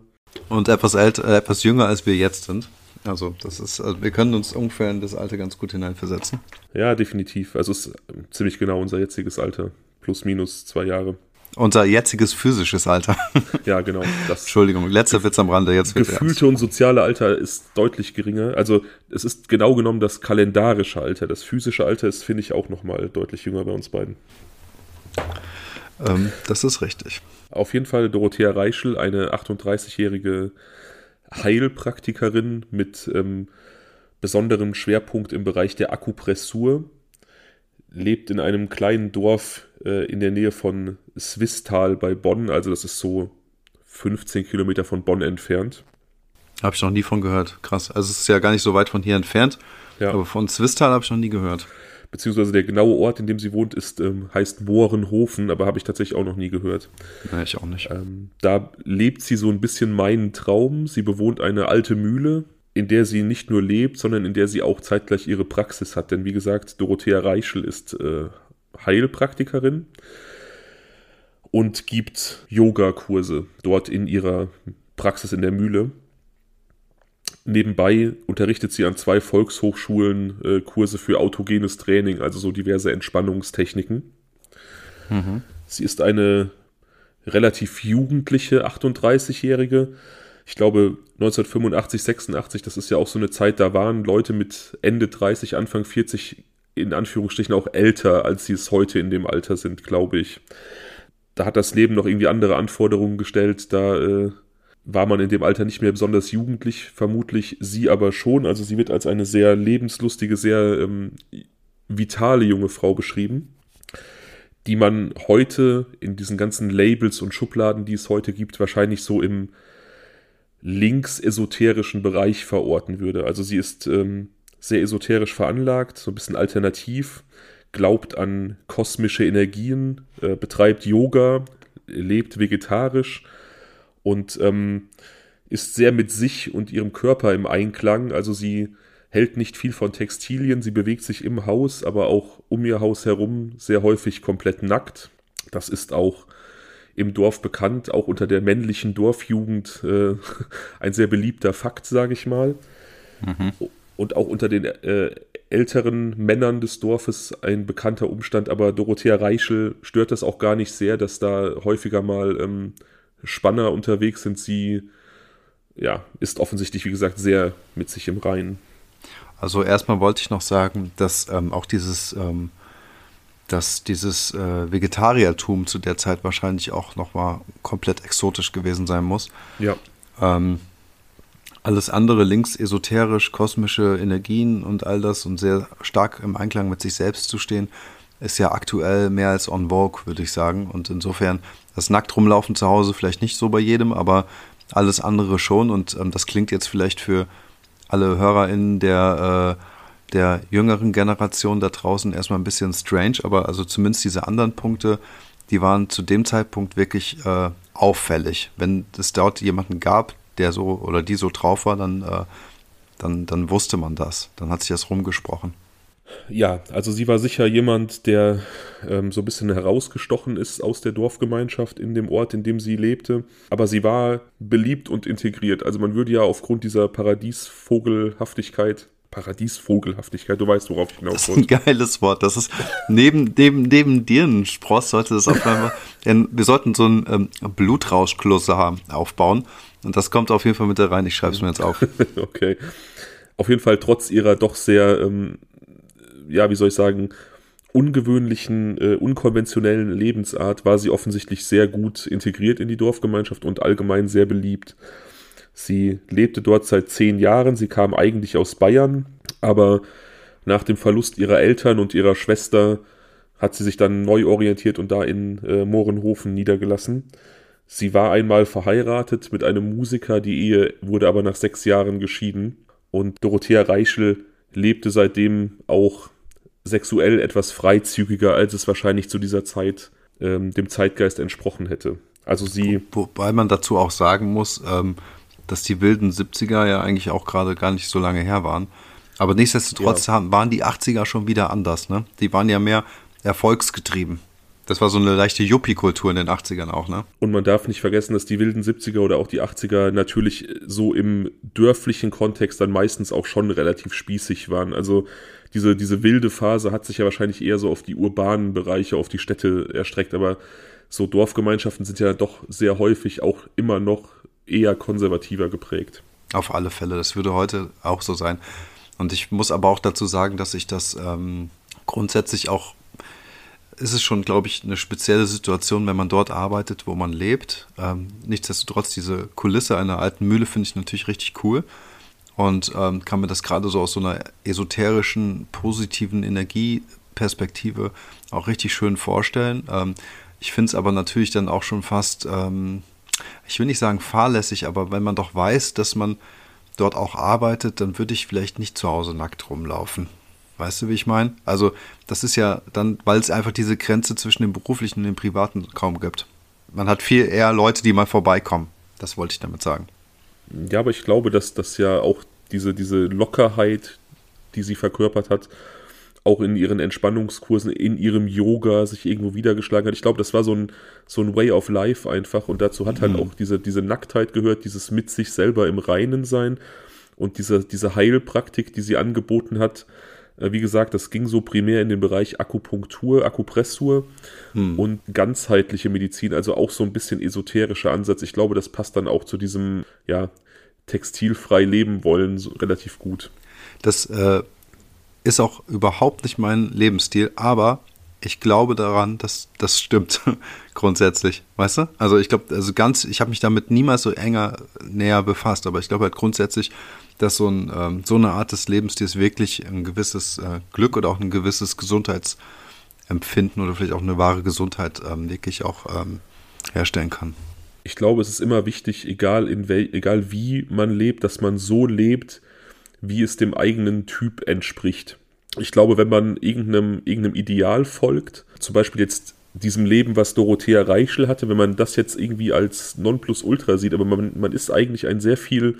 Und etwas älter, äh, etwas jünger als wir jetzt sind. Also, das ist, also wir können uns ungefähr in das Alter ganz gut hineinversetzen. Ja, definitiv. Also, es ist ziemlich genau unser jetziges Alter. Plus, minus zwei Jahre. Unser jetziges physisches Alter. Ja, genau. Das Entschuldigung, letzter Witz am Rande. Jetzt gefühlte und soziale Alter ist deutlich geringer. Also es ist genau genommen das kalendarische Alter. Das physische Alter ist, finde ich, auch nochmal deutlich jünger bei uns beiden. Ähm, das ist richtig. Auf jeden Fall Dorothea Reichel, eine 38-jährige Heilpraktikerin mit ähm, besonderem Schwerpunkt im Bereich der Akupressur lebt in einem kleinen Dorf äh, in der Nähe von Swistal bei Bonn. Also das ist so 15 Kilometer von Bonn entfernt. Habe ich noch nie von gehört. Krass. Also es ist ja gar nicht so weit von hier entfernt. Ja. Aber von Swistal habe ich noch nie gehört. Beziehungsweise der genaue Ort, in dem sie wohnt, ist, ähm, heißt Mohrenhofen, aber habe ich tatsächlich auch noch nie gehört. Nein, ich auch nicht. Ähm, da lebt sie so ein bisschen meinen Traum. Sie bewohnt eine alte Mühle, in der sie nicht nur lebt, sondern in der sie auch zeitgleich ihre Praxis hat. Denn wie gesagt, Dorothea Reichel ist äh, Heilpraktikerin. und gibt Yogakurse dort in ihrer Praxis in der Mühle. Nebenbei unterrichtet sie an zwei Volkshochschulen äh, Kurse für autogenes Training, also so diverse Entspannungstechniken. Mhm. Sie ist eine relativ jugendliche 38-Jährige. Ich glaube 1985, 86, das ist ja auch so eine Zeit, da waren Leute mit Ende 30, Anfang 40 in Anführungsstrichen auch älter, als sie es heute in dem Alter sind, glaube ich. Da hat das Leben noch irgendwie andere Anforderungen gestellt, da äh, war man in dem Alter nicht mehr besonders jugendlich, vermutlich sie aber schon. Also sie wird als eine sehr lebenslustige, sehr ähm, vitale junge Frau beschrieben die man heute in diesen ganzen Labels und Schubladen, die es heute gibt, wahrscheinlich so im links-esoterischen Bereich verorten würde. Also sie ist ähm, sehr esoterisch veranlagt, so ein bisschen alternativ, glaubt an kosmische Energien, äh, betreibt Yoga, lebt vegetarisch und ähm, ist sehr mit sich und ihrem Körper im Einklang. Also sie hält nicht viel von Textilien, sie bewegt sich im Haus, aber auch um ihr Haus herum sehr häufig komplett nackt. Das ist auch im Dorf bekannt, auch unter der männlichen Dorfjugend äh, ein sehr beliebter Fakt, sage ich mal. Mhm. Und auch unter den äh, älteren Männern des Dorfes ein bekannter Umstand, aber Dorothea Reichel stört das auch gar nicht sehr, dass da häufiger mal ähm, Spanner unterwegs sind. Sie ja, ist offensichtlich, wie gesagt, sehr mit sich im Reinen. Also erstmal wollte ich noch sagen, dass ähm, auch dieses, ähm, dass dieses äh, Vegetariertum zu der Zeit wahrscheinlich auch nochmal komplett exotisch gewesen sein muss. Ja. Ähm, alles andere links esoterisch, kosmische Energien und all das und sehr stark im Einklang mit sich selbst zu stehen, ist ja aktuell mehr als on vogue, würde ich sagen. Und insofern das nackt rumlaufen zu Hause vielleicht nicht so bei jedem, aber alles andere schon. Und ähm, das klingt jetzt vielleicht für alle HörerInnen der, äh, der jüngeren Generation da draußen erstmal ein bisschen strange, aber also zumindest diese anderen Punkte, die waren zu dem Zeitpunkt wirklich äh, auffällig. Wenn es dort jemanden gab, der so oder die so drauf war, dann, äh, dann, dann wusste man das. Dann hat sich das rumgesprochen. Ja, also sie war sicher jemand, der ähm, so ein bisschen herausgestochen ist aus der Dorfgemeinschaft in dem Ort, in dem sie lebte. Aber sie war beliebt und integriert. Also man würde ja aufgrund dieser Paradiesvogelhaftigkeit Paradiesvogelhaftigkeit, du weißt, worauf ich hinaus. Das ist ein geiles Wort. Das ist neben, neben, neben Dirnenspross sollte das auf einmal. wir sollten so ein ähm, Blutrauschkloster aufbauen. Und das kommt auf jeden Fall mit da rein. Ich schreibe es mir jetzt auf. okay. Auf jeden Fall trotz ihrer doch sehr ähm, ja, wie soll ich sagen, ungewöhnlichen, äh, unkonventionellen Lebensart war sie offensichtlich sehr gut integriert in die Dorfgemeinschaft und allgemein sehr beliebt. Sie lebte dort seit zehn Jahren, sie kam eigentlich aus Bayern, aber nach dem Verlust ihrer Eltern und ihrer Schwester hat sie sich dann neu orientiert und da in äh, Mohrenhofen niedergelassen. Sie war einmal verheiratet mit einem Musiker, die Ehe wurde aber nach sechs Jahren geschieden und Dorothea Reichel lebte seitdem auch sexuell etwas freizügiger, als es wahrscheinlich zu dieser Zeit ähm, dem Zeitgeist entsprochen hätte. Also sie. Wobei man dazu auch sagen muss, ähm, dass die wilden 70er ja eigentlich auch gerade gar nicht so lange her waren. Aber nichtsdestotrotz ja. waren die 80er schon wieder anders, ne? Die waren ja mehr erfolgsgetrieben. Das war so eine leichte Yuppie-Kultur in den 80ern auch, ne? Und man darf nicht vergessen, dass die wilden 70er oder auch die 80er natürlich so im dörflichen Kontext dann meistens auch schon relativ spießig waren. Also diese, diese wilde Phase hat sich ja wahrscheinlich eher so auf die urbanen Bereiche, auf die Städte erstreckt, aber so Dorfgemeinschaften sind ja doch sehr häufig auch immer noch eher konservativer geprägt. Auf alle Fälle, das würde heute auch so sein. Und ich muss aber auch dazu sagen, dass ich das ähm, grundsätzlich auch, ist es schon, glaube ich, eine spezielle Situation, wenn man dort arbeitet, wo man lebt. Ähm, nichtsdestotrotz, diese Kulisse einer alten Mühle finde ich natürlich richtig cool und ähm, kann mir das gerade so aus so einer esoterischen, positiven Energieperspektive auch richtig schön vorstellen. Ähm, ich finde es aber natürlich dann auch schon fast, ähm, ich will nicht sagen fahrlässig, aber wenn man doch weiß, dass man dort auch arbeitet, dann würde ich vielleicht nicht zu Hause nackt rumlaufen. Weißt du, wie ich meine? Also, das ist ja dann, weil es einfach diese Grenze zwischen dem beruflichen und dem privaten kaum gibt. Man hat viel eher Leute, die mal vorbeikommen. Das wollte ich damit sagen. Ja, aber ich glaube, dass das ja auch diese, diese Lockerheit, die sie verkörpert hat, auch in ihren Entspannungskursen, in ihrem Yoga sich irgendwo wiedergeschlagen hat. Ich glaube, das war so ein, so ein Way of Life einfach und dazu hat halt mhm. auch diese, diese Nacktheit gehört, dieses mit sich selber im Reinen sein und diese, diese Heilpraktik, die sie angeboten hat. Äh, wie gesagt, das ging so primär in den Bereich Akupunktur, Akupressur mhm. und ganzheitliche Medizin, also auch so ein bisschen esoterischer Ansatz. Ich glaube, das passt dann auch zu diesem, ja, textilfrei leben wollen so relativ gut. Das äh, ist auch überhaupt nicht mein Lebensstil, aber ich glaube daran, dass das stimmt grundsätzlich, weißt du? Also ich glaube, also ganz, ich habe mich damit niemals so enger näher befasst, aber ich glaube halt grundsätzlich, dass so, ein, ähm, so eine Art des Lebensstils wirklich ein gewisses äh, Glück oder auch ein gewisses Gesundheitsempfinden oder vielleicht auch eine wahre Gesundheit ähm, wirklich auch ähm, herstellen kann. Ich glaube, es ist immer wichtig, egal in wel egal wie man lebt, dass man so lebt, wie es dem eigenen Typ entspricht. Ich glaube, wenn man irgendeinem, irgendeinem Ideal folgt, zum Beispiel jetzt diesem Leben, was Dorothea Reichel hatte, wenn man das jetzt irgendwie als Nonplusultra sieht, aber man, man ist eigentlich ein sehr viel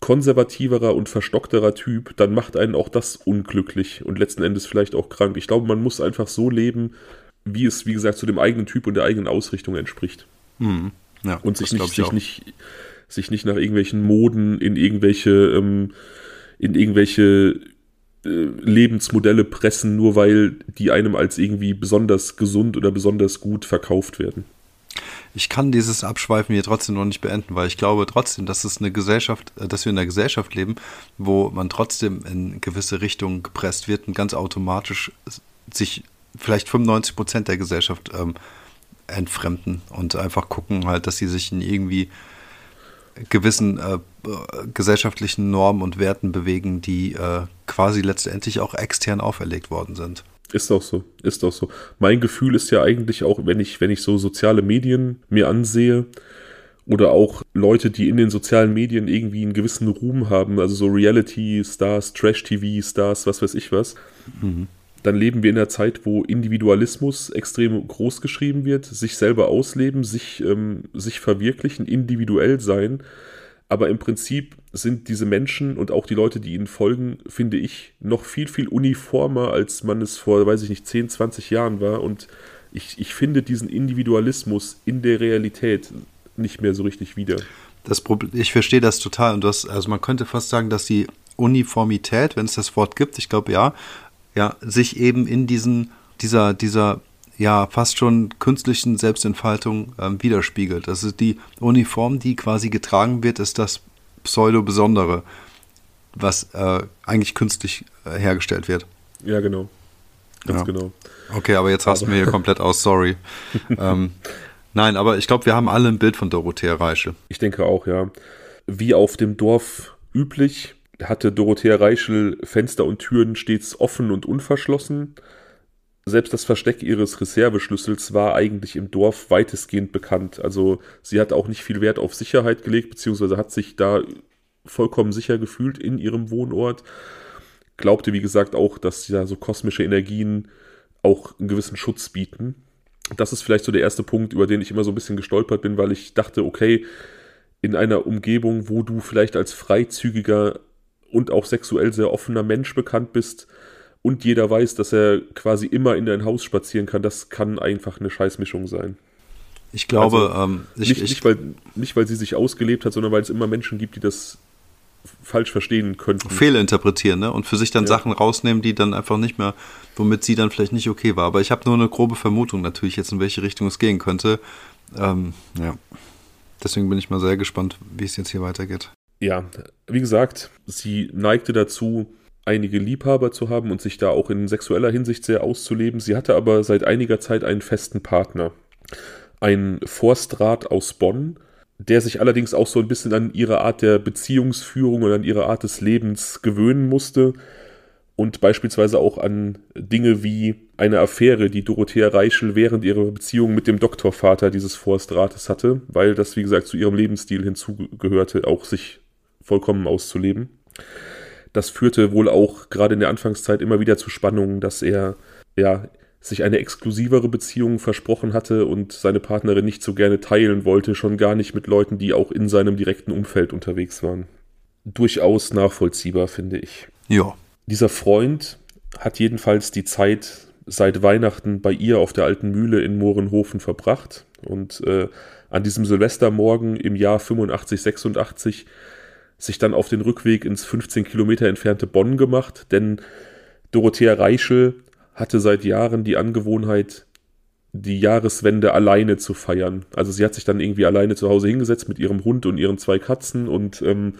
konservativerer und verstockterer Typ, dann macht einen auch das unglücklich und letzten Endes vielleicht auch krank. Ich glaube, man muss einfach so leben, wie es, wie gesagt, zu dem eigenen Typ und der eigenen Ausrichtung entspricht. Mhm. Ja, und sich nicht, sich nicht, sich nicht nach irgendwelchen Moden in irgendwelche, ähm, in irgendwelche äh, Lebensmodelle pressen, nur weil die einem als irgendwie besonders gesund oder besonders gut verkauft werden. Ich kann dieses Abschweifen hier trotzdem noch nicht beenden, weil ich glaube trotzdem, dass es eine Gesellschaft, äh, dass wir in einer Gesellschaft leben, wo man trotzdem in gewisse Richtungen gepresst wird und ganz automatisch sich vielleicht 95 Prozent der Gesellschaft ähm, entfremden und einfach gucken halt, dass sie sich in irgendwie gewissen äh, gesellschaftlichen Normen und Werten bewegen, die äh, quasi letztendlich auch extern auferlegt worden sind. Ist auch so, ist auch so. Mein Gefühl ist ja eigentlich auch, wenn ich, wenn ich so soziale Medien mir ansehe oder auch Leute, die in den sozialen Medien irgendwie einen gewissen Ruhm haben, also so Reality-Stars, Trash-TV-Stars, was weiß ich was, mhm dann leben wir in einer Zeit, wo Individualismus extrem groß geschrieben wird, sich selber ausleben, sich, ähm, sich verwirklichen, individuell sein. Aber im Prinzip sind diese Menschen und auch die Leute, die ihnen folgen, finde ich, noch viel, viel uniformer, als man es vor, weiß ich nicht, 10, 20 Jahren war. Und ich, ich finde diesen Individualismus in der Realität nicht mehr so richtig wieder. Das Problem, ich verstehe das total. Und das, also man könnte fast sagen, dass die Uniformität, wenn es das Wort gibt, ich glaube ja, ja, sich eben in diesen, dieser, dieser, ja, fast schon künstlichen Selbstentfaltung ähm, widerspiegelt. Das ist die Uniform, die quasi getragen wird, ist das Pseudo-Besondere, was äh, eigentlich künstlich äh, hergestellt wird. Ja, genau. Ganz ja. genau. Okay, aber jetzt rasten wir hier komplett aus, sorry. ähm, nein, aber ich glaube, wir haben alle ein Bild von Dorothea Reichel. Ich denke auch, ja. Wie auf dem Dorf üblich, hatte Dorothea Reichel Fenster und Türen stets offen und unverschlossen. Selbst das Versteck ihres Reserveschlüssels war eigentlich im Dorf weitestgehend bekannt. Also sie hat auch nicht viel Wert auf Sicherheit gelegt, beziehungsweise hat sich da vollkommen sicher gefühlt in ihrem Wohnort. Glaubte, wie gesagt, auch, dass ja so kosmische Energien auch einen gewissen Schutz bieten. Das ist vielleicht so der erste Punkt, über den ich immer so ein bisschen gestolpert bin, weil ich dachte, okay, in einer Umgebung, wo du vielleicht als freizügiger und auch sexuell sehr offener Mensch bekannt bist und jeder weiß, dass er quasi immer in dein Haus spazieren kann, das kann einfach eine Scheißmischung sein. Ich glaube, also, ähm, ich, nicht, ich, nicht, weil, nicht weil sie sich ausgelebt hat, sondern weil es immer Menschen gibt, die das falsch verstehen könnten. Fehlinterpretieren, ne? Und für sich dann ja. Sachen rausnehmen, die dann einfach nicht mehr, womit sie dann vielleicht nicht okay war. Aber ich habe nur eine grobe Vermutung natürlich jetzt, in welche Richtung es gehen könnte. Ähm, ja. Deswegen bin ich mal sehr gespannt, wie es jetzt hier weitergeht ja, wie gesagt, sie neigte dazu, einige Liebhaber zu haben und sich da auch in sexueller Hinsicht sehr auszuleben. Sie hatte aber seit einiger Zeit einen festen Partner. Ein Forstrat aus Bonn, der sich allerdings auch so ein bisschen an ihre Art der Beziehungsführung und an ihre Art des Lebens gewöhnen musste und beispielsweise auch an Dinge wie eine Affäre, die Dorothea Reichel während ihrer Beziehung mit dem Doktorvater dieses Forstrates hatte, weil das, wie gesagt, zu ihrem Lebensstil hinzugehörte, auch sich vollkommen auszuleben. Das führte wohl auch gerade in der Anfangszeit immer wieder zu Spannungen, dass er ja sich eine exklusivere Beziehung versprochen hatte und seine Partnerin nicht so gerne teilen wollte, schon gar nicht mit Leuten, die auch in seinem direkten Umfeld unterwegs waren. Durchaus nachvollziehbar, finde ich. Ja. Dieser Freund hat jedenfalls die Zeit seit Weihnachten bei ihr auf der alten Mühle in Mohrenhofen verbracht und äh, an diesem Silvestermorgen im Jahr 85, 86 sich dann auf den Rückweg ins 15 Kilometer entfernte Bonn gemacht, denn Dorothea Reichel hatte seit Jahren die Angewohnheit, die Jahreswende alleine zu feiern. Also sie hat sich dann irgendwie alleine zu Hause hingesetzt mit ihrem Hund und ihren zwei Katzen und ähm,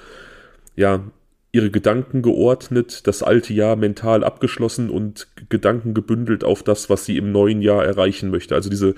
ja, ihre Gedanken geordnet, das alte Jahr mental abgeschlossen und Gedanken gebündelt auf das, was sie im neuen Jahr erreichen möchte. Also diese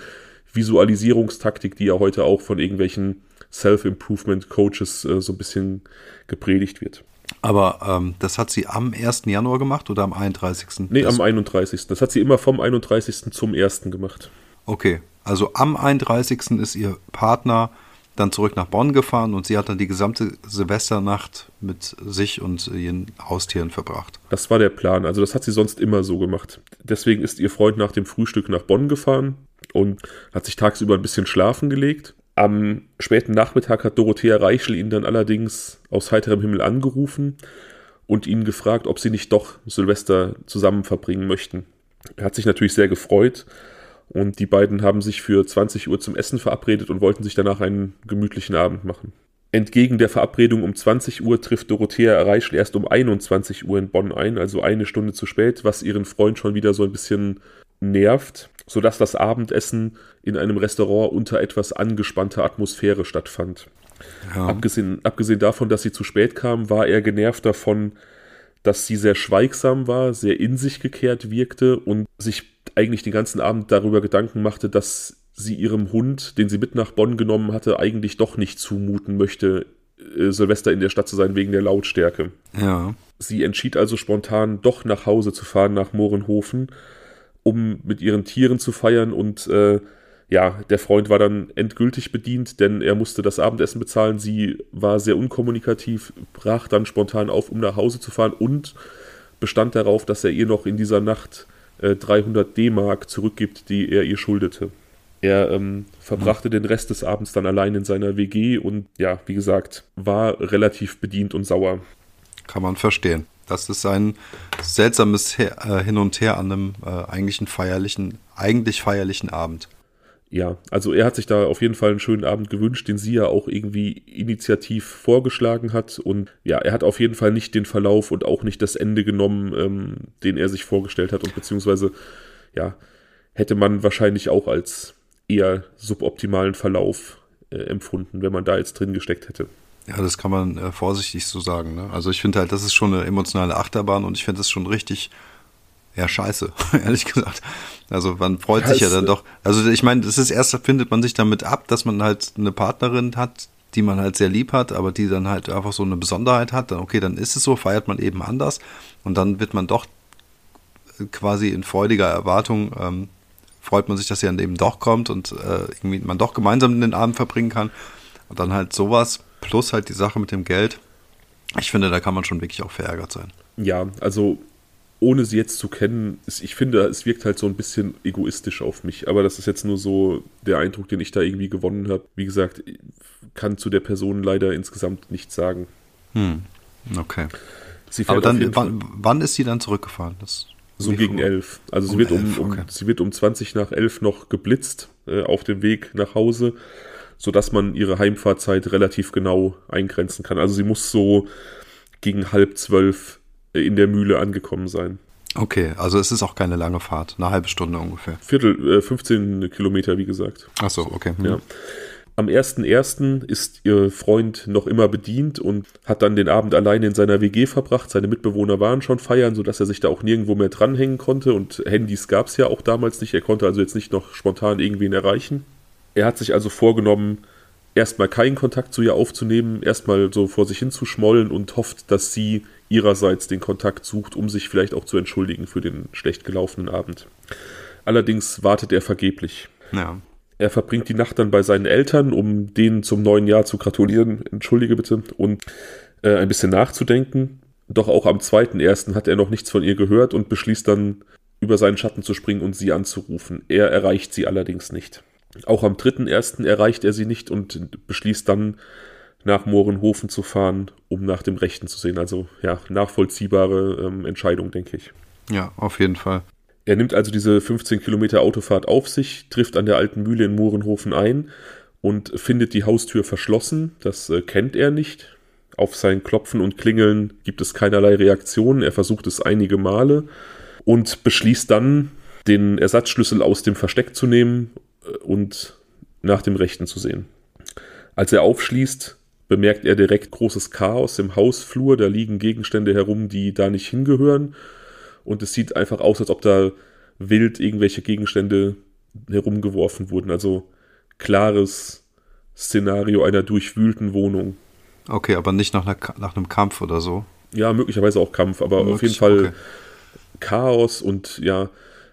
Visualisierungstaktik, die ja heute auch von irgendwelchen Self-Improvement-Coaches äh, so ein bisschen gepredigt wird. Aber ähm, das hat sie am 1. Januar gemacht oder am 31.? Nee, das am 31. Das hat sie immer vom 31. zum 1. gemacht. Okay, also am 31. ist ihr Partner dann zurück nach Bonn gefahren und sie hat dann die gesamte Silvesternacht mit sich und ihren Haustieren verbracht. Das war der Plan. Also das hat sie sonst immer so gemacht. Deswegen ist ihr Freund nach dem Frühstück nach Bonn gefahren und hat sich tagsüber ein bisschen schlafen gelegt. Am späten Nachmittag hat Dorothea Reichel ihn dann allerdings aus heiterem Himmel angerufen und ihn gefragt, ob sie nicht doch Silvester zusammen verbringen möchten. Er hat sich natürlich sehr gefreut und die beiden haben sich für 20 Uhr zum Essen verabredet und wollten sich danach einen gemütlichen Abend machen. Entgegen der Verabredung um 20 Uhr trifft Dorothea Reichel erst um 21 Uhr in Bonn ein, also eine Stunde zu spät, was ihren Freund schon wieder so ein bisschen nervt sodass das Abendessen in einem Restaurant unter etwas angespannter Atmosphäre stattfand. Ja. Abgesehen, abgesehen davon, dass sie zu spät kam, war er genervt davon, dass sie sehr schweigsam war, sehr in sich gekehrt wirkte und sich eigentlich den ganzen Abend darüber Gedanken machte, dass sie ihrem Hund, den sie mit nach Bonn genommen hatte, eigentlich doch nicht zumuten möchte, äh, Silvester in der Stadt zu sein wegen der Lautstärke. Ja. Sie entschied also spontan, doch nach Hause zu fahren nach Mohrenhofen um mit ihren Tieren zu feiern und äh, ja, der Freund war dann endgültig bedient, denn er musste das Abendessen bezahlen. Sie war sehr unkommunikativ, brach dann spontan auf, um nach Hause zu fahren und bestand darauf, dass er ihr noch in dieser Nacht äh, 300 D-Mark zurückgibt, die er ihr schuldete. Er ähm, verbrachte mhm. den Rest des Abends dann allein in seiner WG und ja, wie gesagt, war relativ bedient und sauer. Kann man verstehen. Das ist ein seltsames äh, Hin und Her an einem äh, eigentlichen feierlichen, eigentlich feierlichen Abend. Ja, also er hat sich da auf jeden Fall einen schönen Abend gewünscht, den sie ja auch irgendwie initiativ vorgeschlagen hat. Und ja, er hat auf jeden Fall nicht den Verlauf und auch nicht das Ende genommen, ähm, den er sich vorgestellt hat. Und beziehungsweise, ja, hätte man wahrscheinlich auch als eher suboptimalen Verlauf äh, empfunden, wenn man da jetzt drin gesteckt hätte. Ja, das kann man äh, vorsichtig so sagen. Ne? Also ich finde halt, das ist schon eine emotionale Achterbahn und ich finde das schon richtig, ja, scheiße, ehrlich gesagt. Also man freut sich ja dann doch. Also ich meine, das ist erst, findet man sich damit ab, dass man halt eine Partnerin hat, die man halt sehr lieb hat, aber die dann halt einfach so eine Besonderheit hat. Dann, okay, dann ist es so, feiert man eben anders und dann wird man doch quasi in freudiger Erwartung, ähm, freut man sich, dass sie dann eben doch kommt und äh, irgendwie man doch gemeinsam den Abend verbringen kann. Und dann halt sowas plus halt die Sache mit dem Geld. Ich finde, da kann man schon wirklich auch verärgert sein. Ja, also ohne sie jetzt zu kennen, ich finde, es wirkt halt so ein bisschen egoistisch auf mich. Aber das ist jetzt nur so der Eindruck, den ich da irgendwie gewonnen habe. Wie gesagt, kann zu der Person leider insgesamt nichts sagen. Hm, okay. Aber dann, wann, wann, ist sie dann zurückgefahren? Das so gegen elf. Also um sie, wird elf, um, okay. um, sie wird um 20 nach elf noch geblitzt äh, auf dem Weg nach Hause sodass man ihre Heimfahrzeit relativ genau eingrenzen kann. Also sie muss so gegen halb zwölf in der Mühle angekommen sein. Okay, also es ist auch keine lange Fahrt, eine halbe Stunde ungefähr. Viertel, äh, 15 Kilometer, wie gesagt. Ach so, okay. Hm. Ja. Am 1.1. ist ihr Freund noch immer bedient und hat dann den Abend alleine in seiner WG verbracht. Seine Mitbewohner waren schon feiern, sodass er sich da auch nirgendwo mehr dranhängen konnte. Und Handys gab es ja auch damals nicht. Er konnte also jetzt nicht noch spontan irgendwen erreichen. Er hat sich also vorgenommen, erstmal keinen Kontakt zu ihr aufzunehmen, erstmal so vor sich hin zu schmollen und hofft, dass sie ihrerseits den Kontakt sucht, um sich vielleicht auch zu entschuldigen für den schlecht gelaufenen Abend. Allerdings wartet er vergeblich. Ja. Er verbringt die Nacht dann bei seinen Eltern, um denen zum neuen Jahr zu gratulieren, entschuldige bitte, und äh, ein bisschen nachzudenken. Doch auch am 2.1. hat er noch nichts von ihr gehört und beschließt dann, über seinen Schatten zu springen und sie anzurufen. Er erreicht sie allerdings nicht. Auch am 3.1. erreicht er sie nicht und beschließt dann, nach Mohrenhofen zu fahren, um nach dem Rechten zu sehen. Also ja, nachvollziehbare ähm, Entscheidung, denke ich. Ja, auf jeden Fall. Er nimmt also diese 15 Kilometer Autofahrt auf sich, trifft an der alten Mühle in Mohrenhofen ein und findet die Haustür verschlossen. Das äh, kennt er nicht. Auf sein Klopfen und Klingeln gibt es keinerlei Reaktion. Er versucht es einige Male und beschließt dann, den Ersatzschlüssel aus dem Versteck zu nehmen und nach dem Rechten zu sehen. Als er aufschließt, bemerkt er direkt großes Chaos im Hausflur. Da liegen Gegenstände herum, die da nicht hingehören. Und es sieht einfach aus, als ob da wild irgendwelche Gegenstände herumgeworfen wurden. Also klares Szenario einer durchwühlten Wohnung. Okay, aber nicht nach, einer, nach einem Kampf oder so. Ja, möglicherweise auch Kampf, aber Möglich, auf jeden Fall okay. Chaos und ja,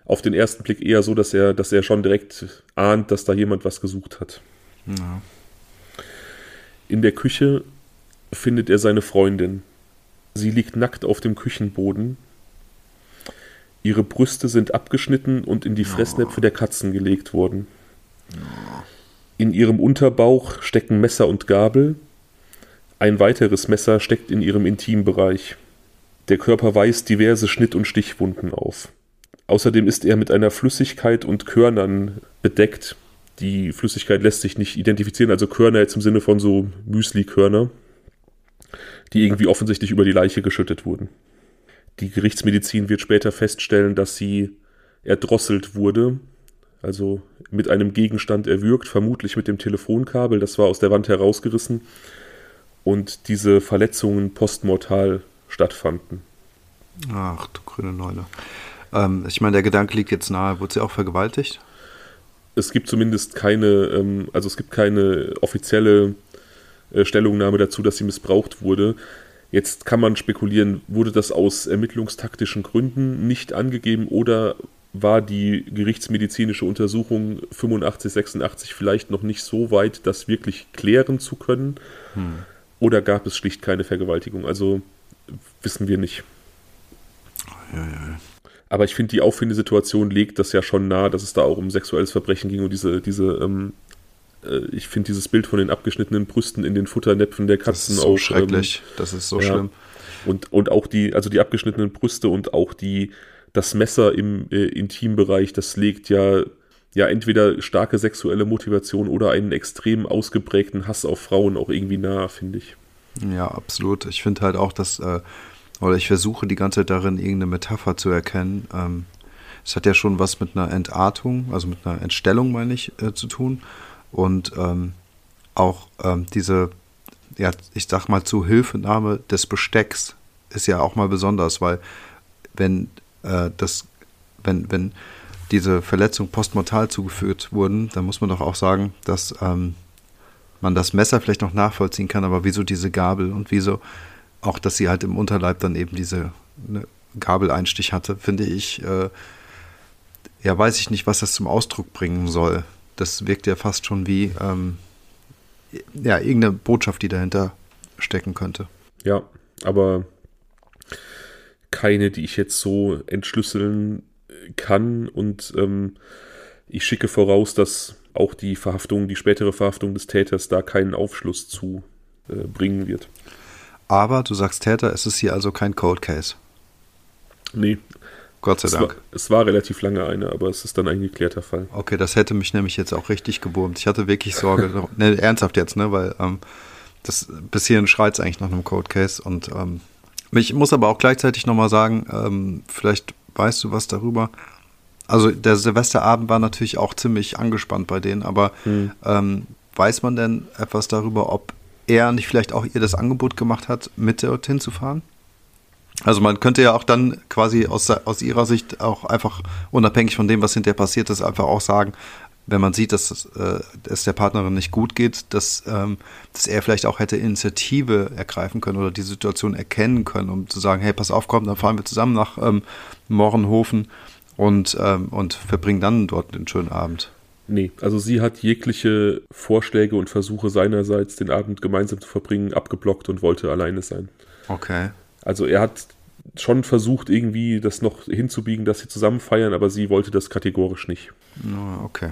auf den ersten Blick eher so, dass er, dass er schon direkt ahnt, dass da jemand was gesucht hat. Ja. In der Küche findet er seine Freundin. Sie liegt nackt auf dem Küchenboden. Ihre Brüste sind abgeschnitten und in die Fressnäpfe der Katzen gelegt worden. In ihrem Unterbauch stecken Messer und Gabel. Ein weiteres Messer steckt in ihrem Intimbereich. Der Körper weist diverse Schnitt- und Stichwunden auf. Außerdem ist er mit einer Flüssigkeit und Körnern bedeckt, die Flüssigkeit lässt sich nicht identifizieren, also Körner jetzt im Sinne von so Müsli-Körner, die irgendwie offensichtlich über die Leiche geschüttet wurden. Die Gerichtsmedizin wird später feststellen, dass sie erdrosselt wurde, also mit einem Gegenstand erwürgt, vermutlich mit dem Telefonkabel, das war aus der Wand herausgerissen und diese Verletzungen postmortal stattfanden. Ach du grüne Neune. Ähm, ich meine, der Gedanke liegt jetzt nahe, wurde sie auch vergewaltigt? es gibt zumindest keine, ähm, also es gibt keine offizielle äh, Stellungnahme dazu, dass sie missbraucht wurde. Jetzt kann man spekulieren, wurde das aus ermittlungstaktischen Gründen nicht angegeben oder war die gerichtsmedizinische Untersuchung 85, 86 vielleicht noch nicht so weit, das wirklich klären zu können? Hm. Oder gab es schlicht keine Vergewaltigung? Also wissen wir nicht. Ja, ja. Aber ich finde, die Auffindesituation legt das ja schon nahe, dass es da auch um sexuelles Verbrechen ging und diese, diese, ähm, äh, ich finde dieses Bild von den abgeschnittenen Brüsten in den Futternäpfen der Katzen das ist so auch. Schrecklich, ähm, das ist so ja. schlimm. Und, und auch die, also die abgeschnittenen Brüste und auch die, das Messer im äh, Intimbereich, das legt ja, ja entweder starke sexuelle Motivation oder einen extrem ausgeprägten Hass auf Frauen auch irgendwie nahe, finde ich. Ja, absolut. Ich finde halt auch, dass äh, oder ich versuche die ganze Zeit darin irgendeine Metapher zu erkennen. Ähm, es hat ja schon was mit einer Entartung, also mit einer Entstellung, meine ich, äh, zu tun. Und ähm, auch ähm, diese, ja, ich sag mal, Zuhilfenahme des Bestecks ist ja auch mal besonders, weil wenn äh, das, wenn, wenn diese Verletzungen postmortal zugeführt wurden, dann muss man doch auch sagen, dass ähm, man das Messer vielleicht noch nachvollziehen kann, aber wieso diese Gabel und wieso auch, dass sie halt im Unterleib dann eben diese ne, Gabeleinstich hatte, finde ich, äh, ja, weiß ich nicht, was das zum Ausdruck bringen soll. Das wirkt ja fast schon wie, ähm, ja, irgendeine Botschaft, die dahinter stecken könnte. Ja, aber keine, die ich jetzt so entschlüsseln kann und ähm, ich schicke voraus, dass auch die Verhaftung, die spätere Verhaftung des Täters da keinen Aufschluss zu äh, bringen wird. Aber du sagst Täter, es ist hier also kein Cold Case. Nee. Gott sei es Dank. War, es war relativ lange eine, aber es ist dann ein geklärter Fall. Okay, das hätte mich nämlich jetzt auch richtig geburmt. Ich hatte wirklich Sorge, ne, ernsthaft jetzt, ne, weil ähm, das bis hierhin schreit es eigentlich nach einem Cold Case und ähm, ich muss aber auch gleichzeitig nochmal sagen, ähm, vielleicht weißt du was darüber. Also der Silvesterabend war natürlich auch ziemlich angespannt bei denen, aber hm. ähm, weiß man denn etwas darüber, ob er nicht vielleicht auch ihr das Angebot gemacht hat, mit dorthin zu fahren? Also man könnte ja auch dann quasi aus, aus ihrer Sicht auch einfach unabhängig von dem, was hinterher passiert ist, einfach auch sagen, wenn man sieht, dass äh, es der Partnerin nicht gut geht, dass, ähm, dass er vielleicht auch hätte Initiative ergreifen können oder die Situation erkennen können, um zu sagen, hey, pass auf, komm, dann fahren wir zusammen nach ähm, Morrenhofen und, ähm, und verbringen dann dort den schönen Abend. Nee, also sie hat jegliche Vorschläge und Versuche seinerseits, den Abend gemeinsam zu verbringen, abgeblockt und wollte alleine sein. Okay. Also er hat schon versucht, irgendwie das noch hinzubiegen, dass sie zusammen feiern, aber sie wollte das kategorisch nicht. Okay.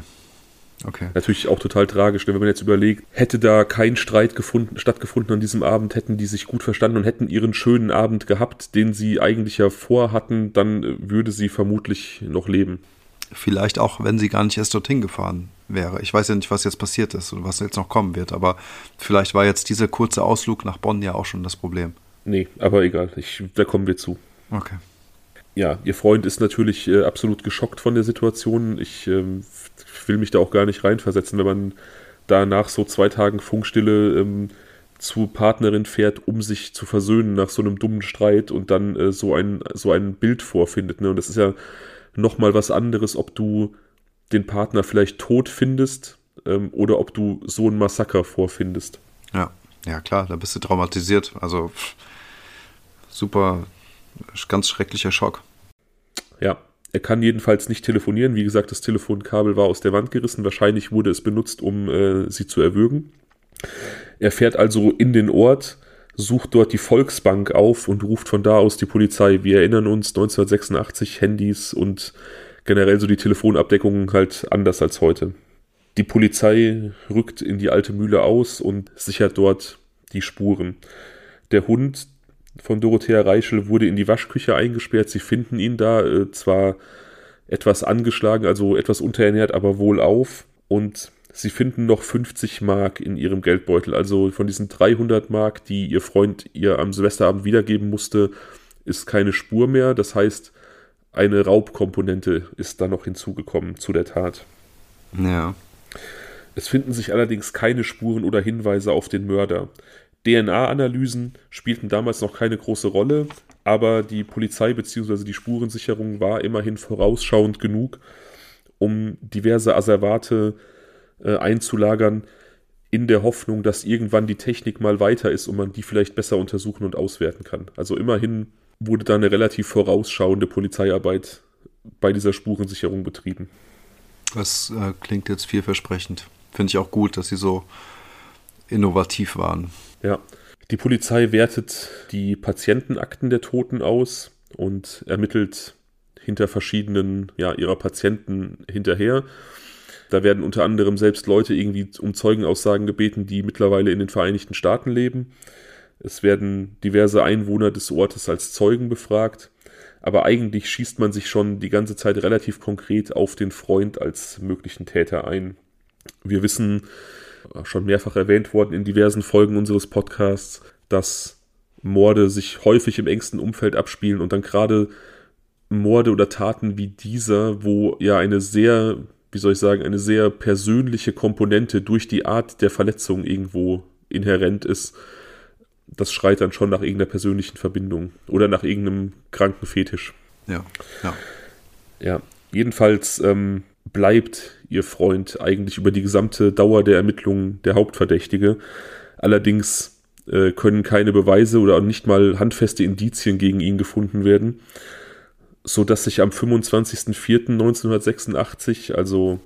Okay. Natürlich auch total tragisch, wenn man jetzt überlegt, hätte da kein Streit gefunden, stattgefunden an diesem Abend, hätten die sich gut verstanden und hätten ihren schönen Abend gehabt, den sie eigentlich ja vorhatten, dann äh, würde sie vermutlich noch leben. Vielleicht auch, wenn sie gar nicht erst dorthin gefahren wäre. Ich weiß ja nicht, was jetzt passiert ist und was jetzt noch kommen wird, aber vielleicht war jetzt dieser kurze Ausflug nach Bonn ja auch schon das Problem. Nee, aber egal, ich, da kommen wir zu. Okay. Ja, ihr Freund ist natürlich äh, absolut geschockt von der Situation. Ich ähm, will mich da auch gar nicht reinversetzen, wenn man da nach so zwei Tagen Funkstille ähm, zu Partnerin fährt, um sich zu versöhnen nach so einem dummen Streit und dann äh, so, ein, so ein Bild vorfindet. Ne? Und das ist ja nochmal was anderes, ob du den Partner vielleicht tot findest ähm, oder ob du so ein Massaker vorfindest. Ja, ja klar, da bist du traumatisiert. Also super, ganz schrecklicher Schock. Ja, er kann jedenfalls nicht telefonieren. Wie gesagt, das Telefonkabel war aus der Wand gerissen. Wahrscheinlich wurde es benutzt, um äh, sie zu erwürgen. Er fährt also in den Ort, sucht dort die Volksbank auf und ruft von da aus die Polizei. Wir erinnern uns, 1986 Handys und generell so die Telefonabdeckungen halt anders als heute. Die Polizei rückt in die alte Mühle aus und sichert dort die Spuren. Der Hund, von Dorothea Reichel wurde in die Waschküche eingesperrt. Sie finden ihn da äh, zwar etwas angeschlagen, also etwas unterernährt, aber wohl auf. Und sie finden noch 50 Mark in ihrem Geldbeutel. Also von diesen 300 Mark, die ihr Freund ihr am Silvesterabend wiedergeben musste, ist keine Spur mehr. Das heißt, eine Raubkomponente ist da noch hinzugekommen zu der Tat. Ja. Es finden sich allerdings keine Spuren oder Hinweise auf den Mörder. DNA-Analysen spielten damals noch keine große Rolle, aber die Polizei bzw. die Spurensicherung war immerhin vorausschauend genug, um diverse Asservate äh, einzulagern, in der Hoffnung, dass irgendwann die Technik mal weiter ist und man die vielleicht besser untersuchen und auswerten kann. Also immerhin wurde da eine relativ vorausschauende Polizeiarbeit bei dieser Spurensicherung betrieben. Das äh, klingt jetzt vielversprechend. Finde ich auch gut, dass sie so innovativ waren. Ja. Die Polizei wertet die Patientenakten der Toten aus und ermittelt hinter verschiedenen ja, ihrer Patienten hinterher. Da werden unter anderem selbst Leute irgendwie um Zeugenaussagen gebeten, die mittlerweile in den Vereinigten Staaten leben. Es werden diverse Einwohner des Ortes als Zeugen befragt. Aber eigentlich schießt man sich schon die ganze Zeit relativ konkret auf den Freund als möglichen Täter ein. Wir wissen, schon mehrfach erwähnt worden in diversen Folgen unseres Podcasts, dass Morde sich häufig im engsten Umfeld abspielen und dann gerade Morde oder Taten wie dieser, wo ja eine sehr, wie soll ich sagen, eine sehr persönliche Komponente durch die Art der Verletzung irgendwo inhärent ist, das schreit dann schon nach irgendeiner persönlichen Verbindung oder nach irgendeinem kranken Fetisch. Ja, ja. Ja, jedenfalls ähm, bleibt ihr Freund eigentlich über die gesamte Dauer der Ermittlungen der Hauptverdächtige. Allerdings äh, können keine Beweise oder nicht mal handfeste Indizien gegen ihn gefunden werden, so dass sich am 25.04.1986, also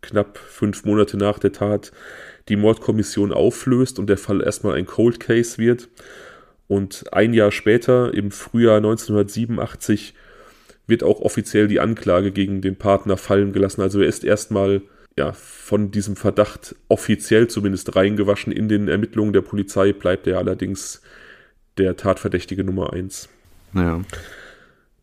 knapp fünf Monate nach der Tat, die Mordkommission auflöst und der Fall erstmal ein Cold Case wird. Und ein Jahr später, im Frühjahr 1987, wird auch offiziell die Anklage gegen den Partner fallen gelassen. Also er ist erstmal ja, von diesem Verdacht offiziell zumindest reingewaschen. In den Ermittlungen der Polizei bleibt er allerdings der Tatverdächtige Nummer eins. Ja.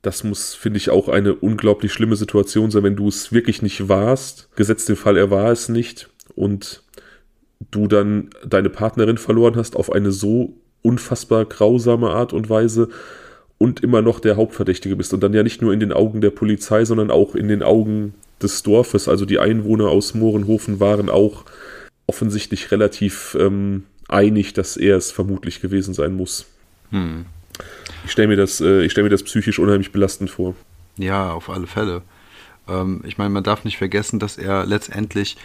Das muss, finde ich, auch eine unglaublich schlimme Situation sein, wenn du es wirklich nicht warst. Gesetzt den Fall, er war es nicht und du dann deine Partnerin verloren hast auf eine so unfassbar grausame Art und Weise und immer noch der Hauptverdächtige bist. Und dann ja nicht nur in den Augen der Polizei, sondern auch in den Augen des Dorfes. Also die Einwohner aus Mohrenhofen waren auch offensichtlich relativ ähm, einig, dass er es vermutlich gewesen sein muss. Hm. Ich stelle mir, das, äh, stell mir das psychisch unheimlich belastend vor. Ja, auf alle Fälle. Ähm, ich meine, man darf nicht vergessen, dass er letztendlich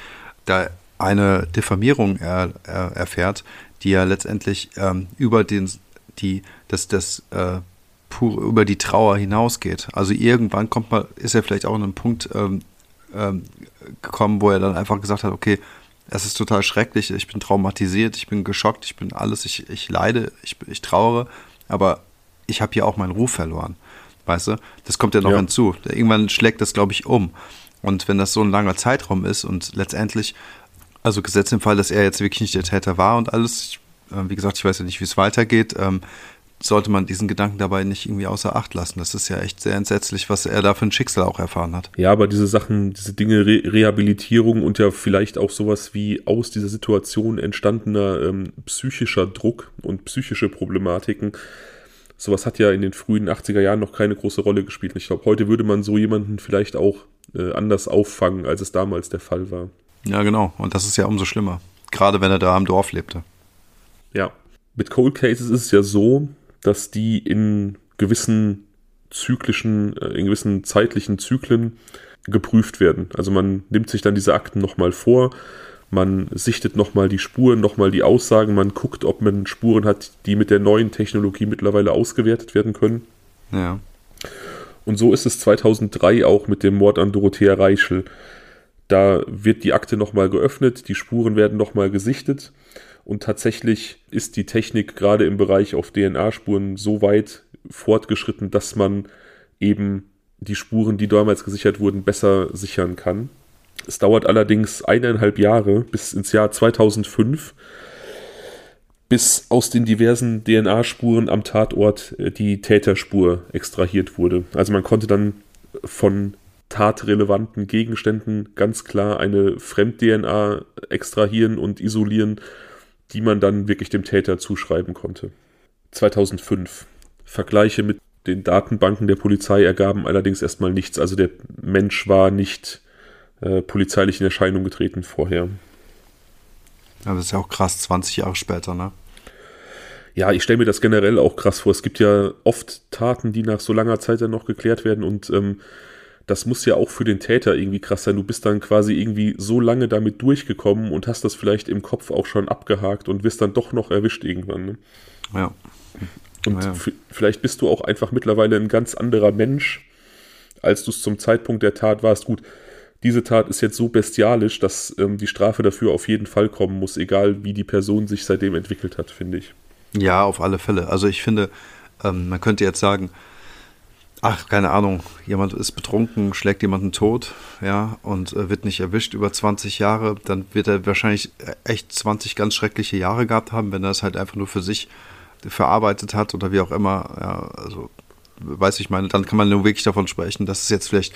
da eine Diffamierung er, er, erfährt, die ja letztendlich ähm, über den, die, das, das äh, pur über die Trauer hinausgeht. Also irgendwann kommt man, ist er vielleicht auch an einem Punkt ähm, ähm, gekommen, wo er dann einfach gesagt hat, okay, es ist total schrecklich, ich bin traumatisiert, ich bin geschockt, ich bin alles, ich, ich leide, ich, ich trauere, aber ich habe hier auch meinen Ruf verloren. Weißt du? Das kommt ja noch ja. hinzu. Irgendwann schlägt das, glaube ich, um. Und wenn das so ein langer Zeitraum ist und letztendlich, also gesetzt im Fall, dass er jetzt wirklich nicht der Täter war und alles, äh, wie gesagt, ich weiß ja nicht, wie es weitergeht, ähm, sollte man diesen Gedanken dabei nicht irgendwie außer Acht lassen. Das ist ja echt sehr entsetzlich, was er da für ein Schicksal auch erfahren hat. Ja, aber diese Sachen, diese Dinge, Re Rehabilitierung und ja vielleicht auch sowas wie aus dieser Situation entstandener ähm, psychischer Druck und psychische Problematiken, sowas hat ja in den frühen 80er Jahren noch keine große Rolle gespielt. Ich glaube, heute würde man so jemanden vielleicht auch äh, anders auffangen, als es damals der Fall war. Ja, genau. Und das ist ja umso schlimmer. Gerade wenn er da am Dorf lebte. Ja. Mit Cold Cases ist es ja so, dass die in gewissen zyklischen, äh, in gewissen zeitlichen Zyklen geprüft werden. Also man nimmt sich dann diese Akten nochmal vor, man sichtet nochmal die Spuren, nochmal die Aussagen, man guckt, ob man Spuren hat, die mit der neuen Technologie mittlerweile ausgewertet werden können. Ja. Und so ist es 2003 auch mit dem Mord an Dorothea Reichel. Da wird die Akte nochmal geöffnet, die Spuren werden nochmal gesichtet und tatsächlich ist die Technik gerade im Bereich auf DNA-Spuren so weit fortgeschritten, dass man eben die Spuren, die damals gesichert wurden, besser sichern kann. Es dauert allerdings eineinhalb Jahre bis ins Jahr 2005, bis aus den diversen DNA-Spuren am Tatort äh, die Täterspur extrahiert wurde. Also man konnte dann von tatrelevanten Gegenständen ganz klar eine Fremd-DNA extrahieren und isolieren die man dann wirklich dem Täter zuschreiben konnte. 2005. Vergleiche mit den Datenbanken der Polizei ergaben allerdings erstmal nichts. Also der Mensch war nicht äh, polizeilich in Erscheinung getreten vorher. Ja, das ist ja auch krass, 20 Jahre später, ne? Ja, ich stelle mir das generell auch krass vor. Es gibt ja oft Taten, die nach so langer Zeit dann noch geklärt werden und ähm, das muss ja auch für den Täter irgendwie krass sein. Du bist dann quasi irgendwie so lange damit durchgekommen und hast das vielleicht im Kopf auch schon abgehakt und wirst dann doch noch erwischt irgendwann. Ne? Ja. Und ja. vielleicht bist du auch einfach mittlerweile ein ganz anderer Mensch, als du es zum Zeitpunkt der Tat warst. Gut, diese Tat ist jetzt so bestialisch, dass ähm, die Strafe dafür auf jeden Fall kommen muss, egal wie die Person sich seitdem entwickelt hat, finde ich. Ja, auf alle Fälle. Also ich finde, ähm, man könnte jetzt sagen, ach, keine Ahnung, jemand ist betrunken, schlägt jemanden tot, ja, und äh, wird nicht erwischt über 20 Jahre, dann wird er wahrscheinlich äh, echt 20 ganz schreckliche Jahre gehabt haben, wenn er es halt einfach nur für sich verarbeitet hat oder wie auch immer, ja, also weiß ich meine, dann kann man nur wirklich davon sprechen, dass es jetzt vielleicht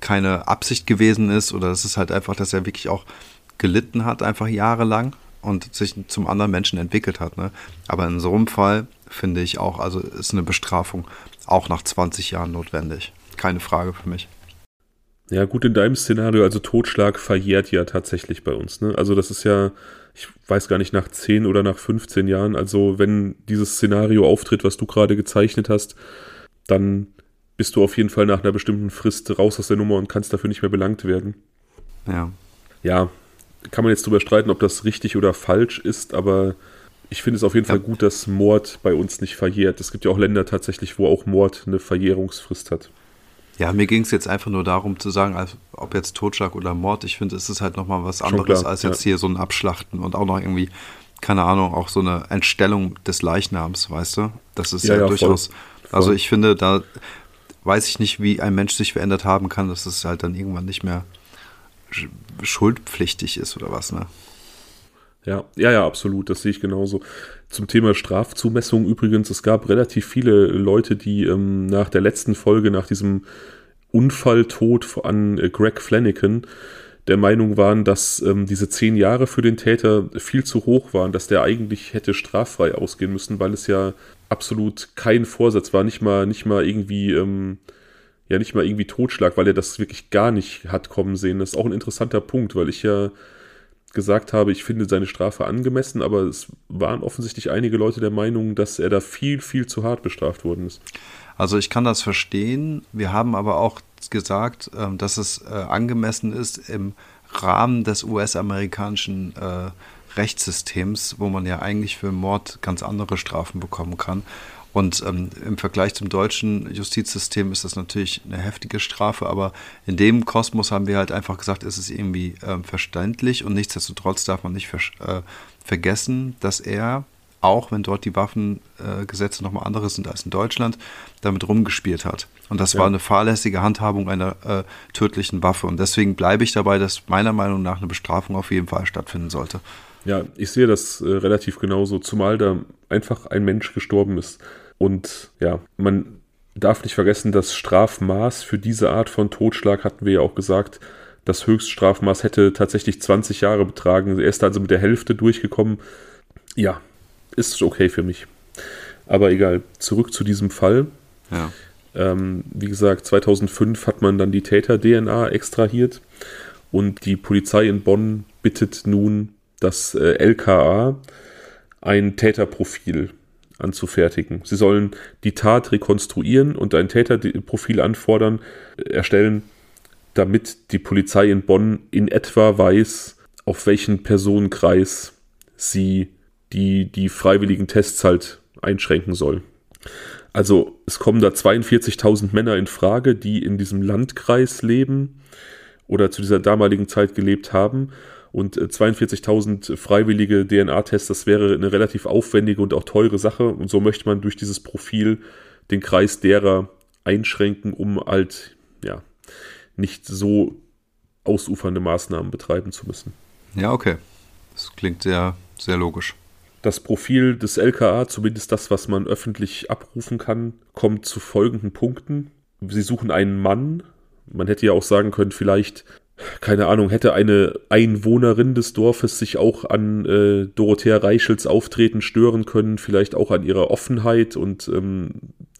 keine Absicht gewesen ist oder es ist halt einfach, dass er wirklich auch gelitten hat, einfach jahrelang und sich zum anderen Menschen entwickelt hat. Ne? Aber in so einem Fall finde ich auch, also ist eine Bestrafung auch nach 20 Jahren notwendig. Keine Frage für mich. Ja, gut, in deinem Szenario, also Totschlag verjährt ja tatsächlich bei uns. Ne? Also das ist ja, ich weiß gar nicht, nach 10 oder nach 15 Jahren. Also wenn dieses Szenario auftritt, was du gerade gezeichnet hast, dann bist du auf jeden Fall nach einer bestimmten Frist raus aus der Nummer und kannst dafür nicht mehr belangt werden. Ja. Ja, kann man jetzt drüber streiten, ob das richtig oder falsch ist, aber ich finde es auf jeden ja. Fall gut, dass Mord bei uns nicht verjährt. Es gibt ja auch Länder tatsächlich, wo auch Mord eine Verjährungsfrist hat. Ja, mir ging es jetzt einfach nur darum zu sagen, also, ob jetzt Totschlag oder Mord, ich finde, es ist halt nochmal was anderes klar, als jetzt ja. hier so ein Abschlachten und auch noch irgendwie, keine Ahnung, auch so eine Entstellung des Leichnams, weißt du? Das ist ja, ja, ja durchaus, voll. also ich finde, da weiß ich nicht, wie ein Mensch sich verändert haben kann, dass es halt dann irgendwann nicht mehr schuldpflichtig ist oder was, ne? Ja, ja, ja, absolut. Das sehe ich genauso. Zum Thema Strafzumessung übrigens, es gab relativ viele Leute, die ähm, nach der letzten Folge, nach diesem Unfalltod an äh, Greg Flanagan, der Meinung waren, dass ähm, diese zehn Jahre für den Täter viel zu hoch waren, dass der eigentlich hätte straffrei ausgehen müssen, weil es ja absolut kein Vorsatz war, nicht mal, nicht mal irgendwie, ähm, ja, nicht mal irgendwie Totschlag, weil er das wirklich gar nicht hat kommen sehen. Das ist auch ein interessanter Punkt, weil ich ja gesagt habe, ich finde seine Strafe angemessen, aber es waren offensichtlich einige Leute der Meinung, dass er da viel, viel zu hart bestraft worden ist. Also ich kann das verstehen. Wir haben aber auch gesagt, ähm, dass es äh, angemessen ist im Rahmen des US-amerikanischen äh, Rechtssystems, wo man ja eigentlich für Mord ganz andere Strafen bekommen kann. Und ähm, im Vergleich zum deutschen Justizsystem ist das natürlich eine heftige Strafe, aber in dem Kosmos haben wir halt einfach gesagt, es ist irgendwie ähm, verständlich und nichtsdestotrotz darf man nicht ver äh, vergessen, dass er auch wenn dort die Waffengesetze nochmal andere sind als in Deutschland, damit rumgespielt hat. Und das ja. war eine fahrlässige Handhabung einer äh, tödlichen Waffe. Und deswegen bleibe ich dabei, dass meiner Meinung nach eine Bestrafung auf jeden Fall stattfinden sollte. Ja, ich sehe das äh, relativ genauso, zumal da einfach ein Mensch gestorben ist. Und ja, man darf nicht vergessen, das Strafmaß für diese Art von Totschlag hatten wir ja auch gesagt, das Höchststrafmaß hätte tatsächlich 20 Jahre betragen. Er ist also mit der Hälfte durchgekommen. Ja, ist okay für mich. Aber egal, zurück zu diesem Fall. Ja. Ähm, wie gesagt, 2005 hat man dann die Täter-DNA extrahiert und die Polizei in Bonn bittet nun das äh, LKA ein Täterprofil anzufertigen. Sie sollen die Tat rekonstruieren und ein Täterprofil anfordern, äh, erstellen, damit die Polizei in Bonn in etwa weiß, auf welchen Personenkreis sie die, die freiwilligen Tests halt einschränken soll. Also es kommen da 42.000 Männer in Frage, die in diesem Landkreis leben oder zu dieser damaligen Zeit gelebt haben. Und 42.000 äh, freiwillige DNA-Tests, das wäre eine relativ aufwendige und auch teure Sache. Und so möchte man durch dieses Profil den Kreis derer einschränken, um halt, ja, nicht so ausufernde Maßnahmen betreiben zu müssen. Ja, okay. Das klingt sehr, sehr logisch. Das Profil des LKA, zumindest das, was man öffentlich abrufen kann, kommt zu folgenden Punkten. Sie suchen einen Mann. Man hätte ja auch sagen können, vielleicht, keine Ahnung, hätte eine Einwohnerin des Dorfes sich auch an äh, Dorothea Reichels Auftreten stören können, vielleicht auch an ihrer Offenheit und ähm,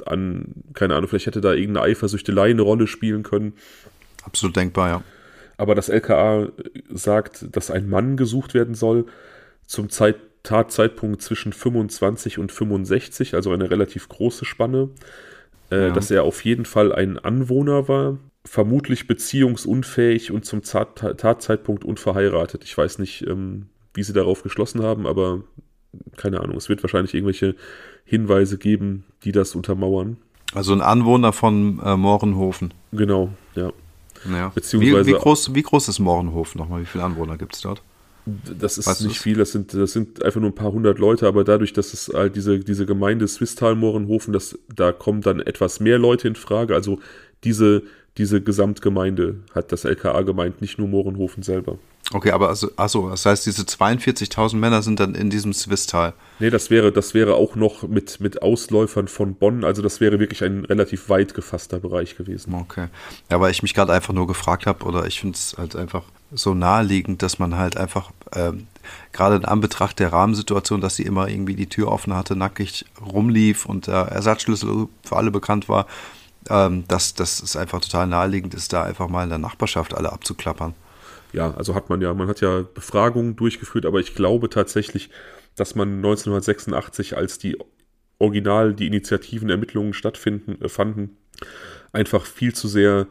an, keine Ahnung, vielleicht hätte da irgendeine Eifersüchtelei eine Rolle spielen können. Absolut denkbar, ja. Aber das LKA sagt, dass ein Mann gesucht werden soll. Zum Zeit Tatzeitpunkt zwischen 25 und 65, also eine relativ große Spanne. Äh, ja. Dass er auf jeden Fall ein Anwohner war, vermutlich beziehungsunfähig und zum Tatzeitpunkt unverheiratet. Ich weiß nicht, ähm, wie sie darauf geschlossen haben, aber keine Ahnung. Es wird wahrscheinlich irgendwelche Hinweise geben, die das untermauern. Also ein Anwohner von äh, Mohrenhofen. Genau, ja. ja. Beziehungsweise wie, wie, groß, wie groß ist Mohrenhofen nochmal? Wie viele Anwohner gibt es dort? Das ist weißt nicht viel, das sind, das sind einfach nur ein paar hundert Leute, aber dadurch, dass es halt diese, diese Gemeinde Swisttal-Mohrenhofen, da kommen dann etwas mehr Leute in Frage. Also diese, diese Gesamtgemeinde hat das LKA gemeint, nicht nur Mohrenhofen selber. Okay, aber also, achso, das heißt, diese 42.000 Männer sind dann in diesem Swisttal. Nee, das wäre, das wäre auch noch mit, mit Ausläufern von Bonn, also das wäre wirklich ein relativ weit gefasster Bereich gewesen. Okay. Ja, weil ich mich gerade einfach nur gefragt habe, oder ich finde es halt einfach so naheliegend, dass man halt einfach, ähm, gerade in Anbetracht der Rahmensituation, dass sie immer irgendwie die Tür offen hatte, nackig rumlief und der Ersatzschlüssel für alle bekannt war, ähm, dass, dass es einfach total naheliegend ist, da einfach mal in der Nachbarschaft alle abzuklappern. Ja, also hat man ja, man hat ja Befragungen durchgeführt, aber ich glaube tatsächlich, dass man 1986, als die Original, die Initiativen, Ermittlungen stattfinden, äh, fanden, einfach viel zu sehr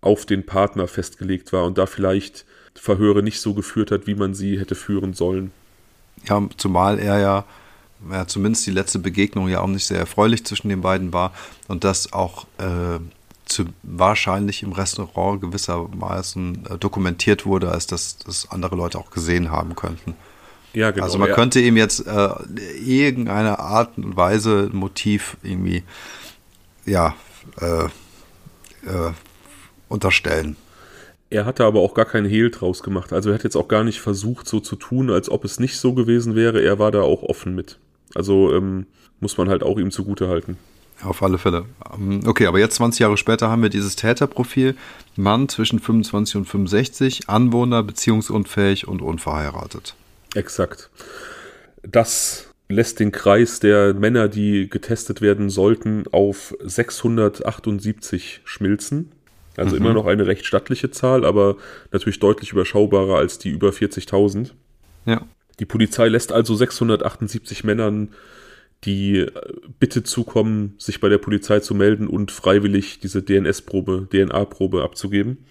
auf den Partner festgelegt war und da vielleicht Verhöre nicht so geführt hat, wie man sie hätte führen sollen. Ja, zumal er ja, ja zumindest die letzte Begegnung ja auch nicht sehr erfreulich zwischen den beiden war und das auch äh, zu, wahrscheinlich im Restaurant gewissermaßen äh, dokumentiert wurde, als dass das andere Leute auch gesehen haben könnten. Ja, genau. Also man ja. könnte ihm jetzt äh, irgendeine Art und Weise ein Motiv irgendwie ja äh, äh, unterstellen. Er hatte aber auch gar keinen Hehl draus gemacht. Also er hat jetzt auch gar nicht versucht, so zu tun, als ob es nicht so gewesen wäre. Er war da auch offen mit. Also ähm, muss man halt auch ihm zugute halten. Auf alle Fälle. Ähm, okay, aber jetzt 20 Jahre später haben wir dieses Täterprofil. Mann zwischen 25 und 65, Anwohner, beziehungsunfähig und unverheiratet. Exakt. Das lässt den Kreis der Männer, die getestet werden sollten, auf 678 schmilzen. Also mhm. immer noch eine recht stattliche Zahl, aber natürlich deutlich überschaubarer als die über 40.000. Ja. Die Polizei lässt also 678 Männern die Bitte zukommen, sich bei der Polizei zu melden und freiwillig diese DNS-Probe, DNA-Probe abzugeben,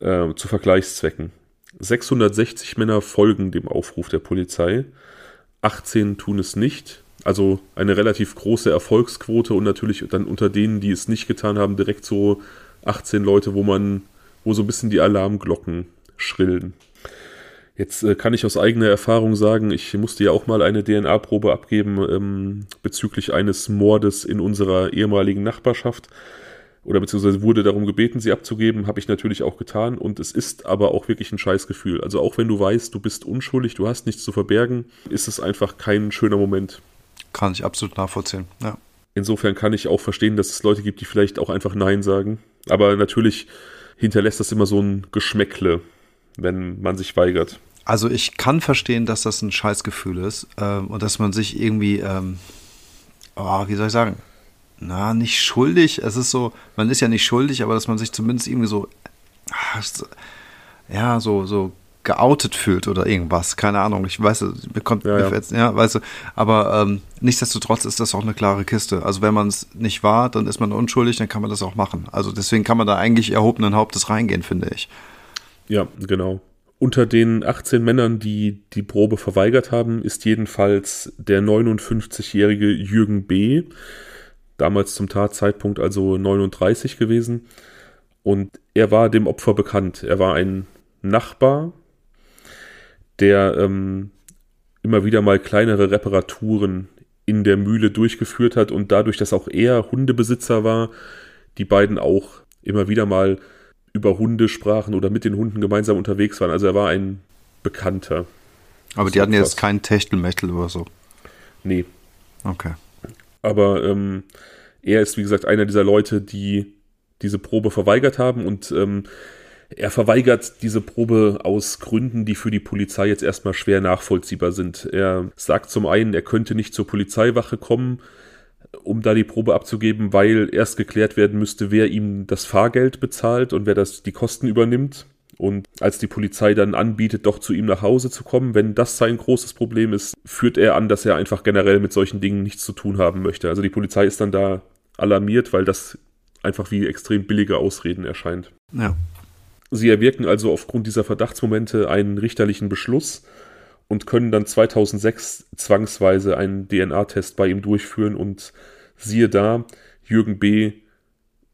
äh, zu Vergleichszwecken. 660 Männer folgen dem Aufruf der Polizei, 18 tun es nicht, also eine relativ große Erfolgsquote und natürlich dann unter denen, die es nicht getan haben, direkt so 18 Leute, wo man, wo so ein bisschen die Alarmglocken schrillen. Jetzt äh, kann ich aus eigener Erfahrung sagen, ich musste ja auch mal eine DNA-Probe abgeben ähm, bezüglich eines Mordes in unserer ehemaligen Nachbarschaft oder beziehungsweise wurde darum gebeten, sie abzugeben, habe ich natürlich auch getan und es ist aber auch wirklich ein Scheißgefühl. Also auch wenn du weißt, du bist unschuldig, du hast nichts zu verbergen, ist es einfach kein schöner Moment. Kann ich absolut nachvollziehen, ja. Insofern kann ich auch verstehen, dass es Leute gibt, die vielleicht auch einfach Nein sagen. Aber natürlich hinterlässt das immer so ein Geschmäckle, wenn man sich weigert. Also ich kann verstehen, dass das ein Scheißgefühl ist ähm, und dass man sich irgendwie, ähm, oh, wie soll ich sagen, na, nicht schuldig. Es ist so, man ist ja nicht schuldig, aber dass man sich zumindest irgendwie so, ah, ja, so, so geoutet fühlt oder irgendwas. Keine Ahnung. Ich weiß, mir kommt, ja, ja. Jetzt, ja weißt du, aber ähm, nichtsdestotrotz ist das auch eine klare Kiste. Also wenn man es nicht war, dann ist man unschuldig, dann kann man das auch machen. Also deswegen kann man da eigentlich erhobenen Hauptes reingehen, finde ich. Ja, genau. Unter den 18 Männern, die die Probe verweigert haben, ist jedenfalls der 59-jährige Jürgen B., damals zum Tatzeitpunkt also 39 gewesen. Und er war dem Opfer bekannt. Er war ein Nachbar der ähm, immer wieder mal kleinere Reparaturen in der Mühle durchgeführt hat und dadurch, dass auch er Hundebesitzer war, die beiden auch immer wieder mal über Hunde sprachen oder mit den Hunden gemeinsam unterwegs waren. Also er war ein Bekannter. Aber die hatten jetzt keinen Techtelmechtel oder so. Nee. Okay. Aber ähm, er ist, wie gesagt, einer dieser Leute, die diese Probe verweigert haben und ähm, er verweigert diese Probe aus Gründen, die für die Polizei jetzt erstmal schwer nachvollziehbar sind. Er sagt zum einen, er könnte nicht zur Polizeiwache kommen, um da die Probe abzugeben, weil erst geklärt werden müsste, wer ihm das Fahrgeld bezahlt und wer das die Kosten übernimmt. Und als die Polizei dann anbietet, doch zu ihm nach Hause zu kommen, wenn das sein großes Problem ist, führt er an, dass er einfach generell mit solchen Dingen nichts zu tun haben möchte. Also die Polizei ist dann da alarmiert, weil das einfach wie extrem billige Ausreden erscheint. Ja. Sie erwirken also aufgrund dieser Verdachtsmomente einen richterlichen Beschluss und können dann 2006 zwangsweise einen DNA-Test bei ihm durchführen und siehe da, Jürgen B.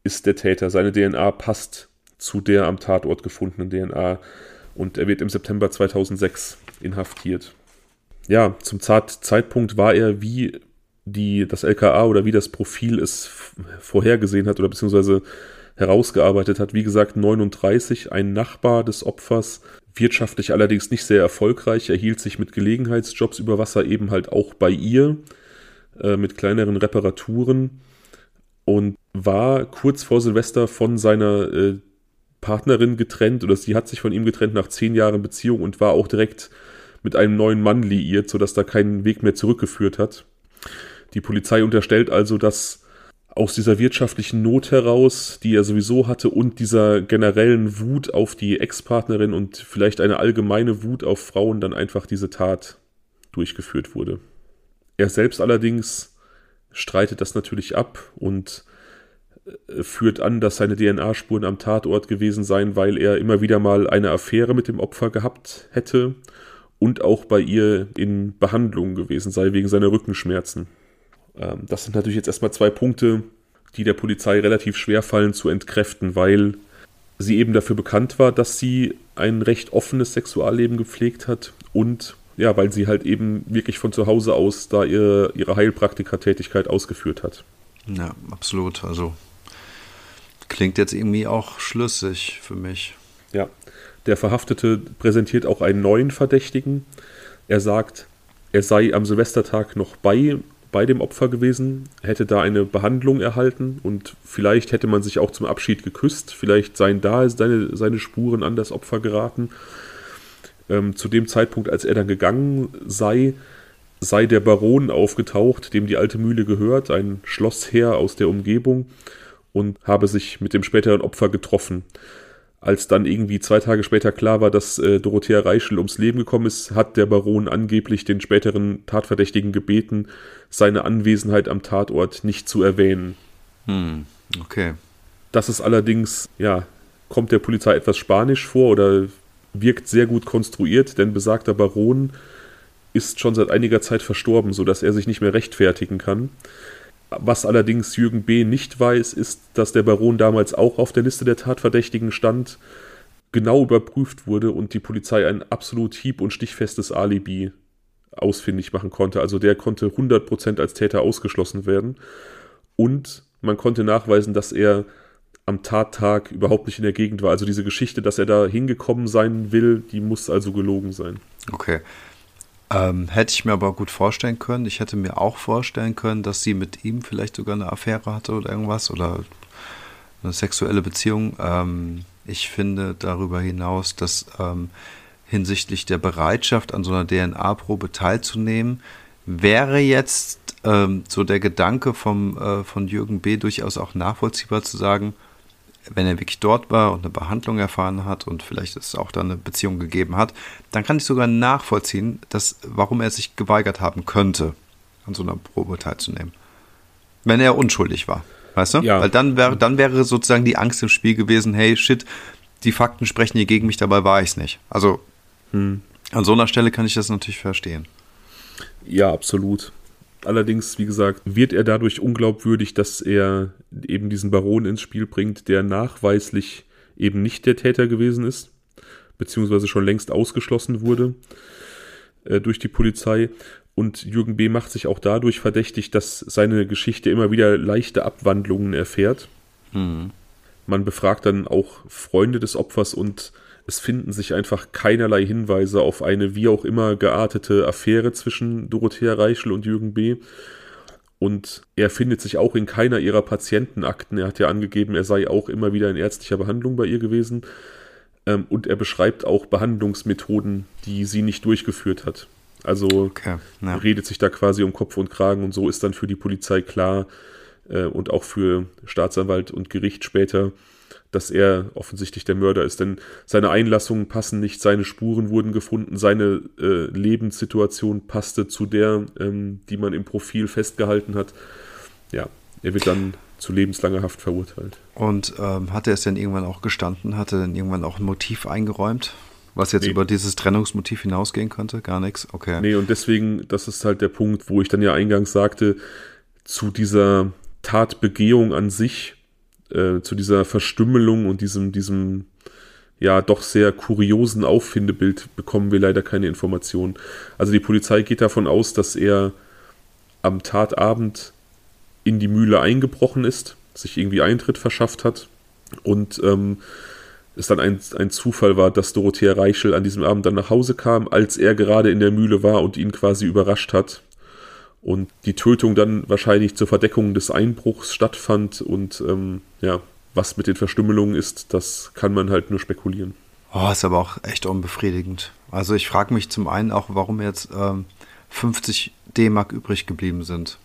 ist der Täter. Seine DNA passt zu der am Tatort gefundenen DNA und er wird im September 2006 inhaftiert. Ja, zum Zeitpunkt war er, wie die, das LKA oder wie das Profil es vorhergesehen hat oder beziehungsweise herausgearbeitet hat. Wie gesagt, 39, ein Nachbar des Opfers, wirtschaftlich allerdings nicht sehr erfolgreich, erhielt sich mit Gelegenheitsjobs über Wasser eben halt auch bei ihr, äh, mit kleineren Reparaturen und war kurz vor Silvester von seiner äh, Partnerin getrennt oder sie hat sich von ihm getrennt nach zehn Jahren Beziehung und war auch direkt mit einem neuen Mann liiert, sodass da keinen Weg mehr zurückgeführt hat. Die Polizei unterstellt also, dass aus dieser wirtschaftlichen Not heraus, die er sowieso hatte, und dieser generellen Wut auf die Ex-Partnerin und vielleicht eine allgemeine Wut auf Frauen dann einfach diese Tat durchgeführt wurde. Er selbst allerdings streitet das natürlich ab und äh, führt an, dass seine DNA-Spuren am Tatort gewesen seien, weil er immer wieder mal eine Affäre mit dem Opfer gehabt hätte und auch bei ihr in Behandlung gewesen sei wegen seiner Rückenschmerzen. Ähm, das sind natürlich jetzt erstmal zwei Punkte, die der Polizei relativ schwer fallen zu entkräften, weil sie eben dafür bekannt war, dass sie ein recht offenes Sexualleben gepflegt hat und ja, weil sie halt eben wirklich von zu Hause aus da ihre, ihre Heilpraktikertätigkeit ausgeführt hat. Ja, absolut. Also klingt jetzt irgendwie auch schlüssig für mich. Ja, der Verhaftete präsentiert auch einen neuen Verdächtigen. Er sagt, er sei am Silvestertag noch bei bei dem Opfer gewesen, hätte da eine Behandlung erhalten und vielleicht hätte man sich auch zum Abschied geküsst, vielleicht seien da seine, seine Spuren an das Opfer geraten. Ähm, zu dem Zeitpunkt, als er dann gegangen sei, sei der Baron aufgetaucht, dem die alte Mühle gehört, ein Schlossherr aus der Umgebung, und habe sich mit dem späteren Opfer getroffen. Als dann irgendwie zwei Tage später klar war, dass äh, Dorothea Reischel ums Leben gekommen ist, hat der Baron angeblich den späteren Tatverdächtigen gebeten, seine Anwesenheit am Tatort nicht zu erwähnen. Hm, okay. Das ist allerdings, ja, kommt der Polizei etwas spanisch vor oder wirkt sehr gut konstruiert, denn besagter Baron ist schon seit einiger Zeit verstorben, sodass er sich nicht mehr rechtfertigen kann. Was allerdings Jürgen B. nicht weiß, ist, dass der Baron damals auch auf der Liste der Tatverdächtigen stand, genau überprüft wurde und die Polizei ein absolut hieb- und stichfestes Alibi ausfindig machen konnte. Also der konnte 100% als Täter ausgeschlossen werden. Und man konnte nachweisen, dass er am Tattag überhaupt nicht in der Gegend war. Also diese Geschichte, dass er da hingekommen sein will, die muss also gelogen sein. Okay. Ähm, hätte ich mir aber gut vorstellen können. Ich hätte mir auch vorstellen können, dass sie mit ihm vielleicht sogar eine Affäre hatte oder irgendwas oder eine sexuelle Beziehung. Ähm, ich finde darüber hinaus, dass ähm, hinsichtlich der Bereitschaft an so einer DNA-Probe teilzunehmen, wäre jetzt ähm, so der Gedanke vom, äh, von Jürgen B. durchaus auch nachvollziehbar zu sagen, wenn er wirklich dort war und eine Behandlung erfahren hat und vielleicht es auch dann eine Beziehung gegeben hat, dann kann ich sogar nachvollziehen, dass, warum er sich geweigert haben könnte, an so einer Probe teilzunehmen. Wenn er unschuldig war. Weißt du? Ja. Weil dann wäre, dann wäre sozusagen die Angst im Spiel gewesen, hey, shit, die Fakten sprechen hier gegen mich, dabei war ich es nicht. Also hm. an so einer Stelle kann ich das natürlich verstehen. Ja, absolut. Allerdings, wie gesagt, wird er dadurch unglaubwürdig, dass er eben diesen Baron ins Spiel bringt, der nachweislich eben nicht der Täter gewesen ist, beziehungsweise schon längst ausgeschlossen wurde äh, durch die Polizei. Und Jürgen B. macht sich auch dadurch verdächtig, dass seine Geschichte immer wieder leichte Abwandlungen erfährt. Mhm. Man befragt dann auch Freunde des Opfers und es finden sich einfach keinerlei Hinweise auf eine wie auch immer geartete Affäre zwischen Dorothea Reichel und Jürgen B. Und er findet sich auch in keiner ihrer Patientenakten. Er hat ja angegeben, er sei auch immer wieder in ärztlicher Behandlung bei ihr gewesen. Ähm, und er beschreibt auch Behandlungsmethoden, die sie nicht durchgeführt hat. Also okay, ja. redet sich da quasi um Kopf und Kragen und so ist dann für die Polizei klar äh, und auch für Staatsanwalt und Gericht später, dass er offensichtlich der Mörder ist. Denn seine Einlassungen passen nicht, seine Spuren wurden gefunden, seine äh, Lebenssituation passte zu der, ähm, die man im Profil festgehalten hat. Ja, er wird dann zu lebenslanger Haft verurteilt. Und ähm, hat er es denn irgendwann auch gestanden? Hat er denn irgendwann auch ein Motiv eingeräumt? Was jetzt nee. über dieses Trennungsmotiv hinausgehen könnte? Gar nichts? Okay. Nee, und deswegen, das ist halt der Punkt, wo ich dann ja eingangs sagte, zu dieser Tatbegehung an sich, äh, zu dieser Verstümmelung und diesem, diesem ja doch sehr kuriosen Auffindebild bekommen wir leider keine Informationen. Also die Polizei geht davon aus, dass er am Tatabend in die Mühle eingebrochen ist, sich irgendwie Eintritt verschafft hat und ähm, es dann ein, ein Zufall war, dass Dorothea Reichel an diesem Abend dann nach Hause kam, als er gerade in der Mühle war und ihn quasi überrascht hat. Und die Tötung dann wahrscheinlich zur Verdeckung des Einbruchs stattfand und ähm, ja, was mit den Verstümmelungen ist, das kann man halt nur spekulieren. Oh, ist aber auch echt unbefriedigend. Also ich frage mich zum einen auch, warum jetzt ähm, 50 D-Mark übrig geblieben sind.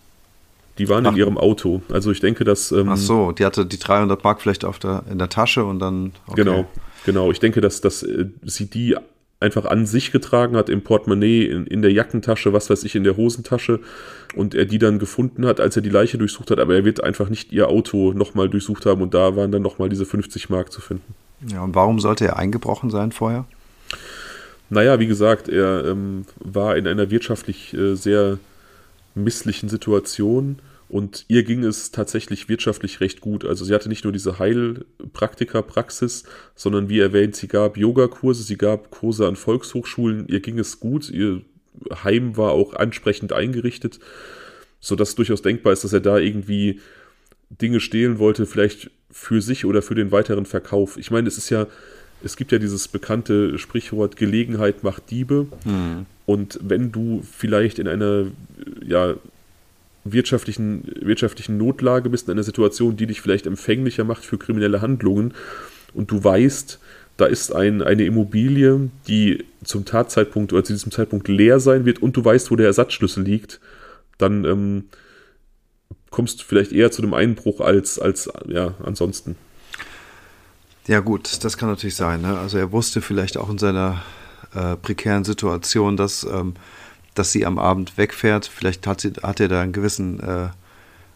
Die waren Ach. in ihrem Auto. Also ich denke, dass. Ähm, Ach so, die hatte die 300 Mark vielleicht auf der, in der Tasche und dann. Okay. Genau, genau. Ich denke, dass, dass äh, sie die einfach an sich getragen hat, im Portemonnaie, in, in der Jackentasche, was weiß ich, in der Hosentasche und er die dann gefunden hat, als er die Leiche durchsucht hat, aber er wird einfach nicht ihr Auto nochmal durchsucht haben und da waren dann nochmal diese 50 Mark zu finden. Ja, und warum sollte er eingebrochen sein vorher? Naja, wie gesagt, er ähm, war in einer wirtschaftlich äh, sehr misslichen Situation und ihr ging es tatsächlich wirtschaftlich recht gut. Also sie hatte nicht nur diese Heilpraktikerpraxis, sondern wie erwähnt, sie gab Yogakurse, sie gab Kurse an Volkshochschulen. Ihr ging es gut. Ihr Heim war auch ansprechend eingerichtet, sodass durchaus denkbar ist, dass er da irgendwie Dinge stehlen wollte, vielleicht für sich oder für den weiteren Verkauf. Ich meine, es ist ja, es gibt ja dieses bekannte Sprichwort, Gelegenheit macht Diebe. Mhm. Und wenn du vielleicht in einer ja, wirtschaftlichen, wirtschaftlichen Notlage bist, in einer Situation, die dich vielleicht empfänglicher macht für kriminelle Handlungen und du weißt, da ist ein, eine Immobilie, die zum Tatzeitpunkt oder zu diesem Zeitpunkt leer sein wird und du weißt, wo der Ersatzschlüssel liegt, dann ähm, kommst du vielleicht eher zu einem Einbruch als, als ja, ansonsten. Ja, gut, das kann natürlich sein. Ne? Also er wusste vielleicht auch in seiner äh, prekären Situation, dass ähm, dass sie am Abend wegfährt. Vielleicht hat, sie, hat er da einen gewissen äh,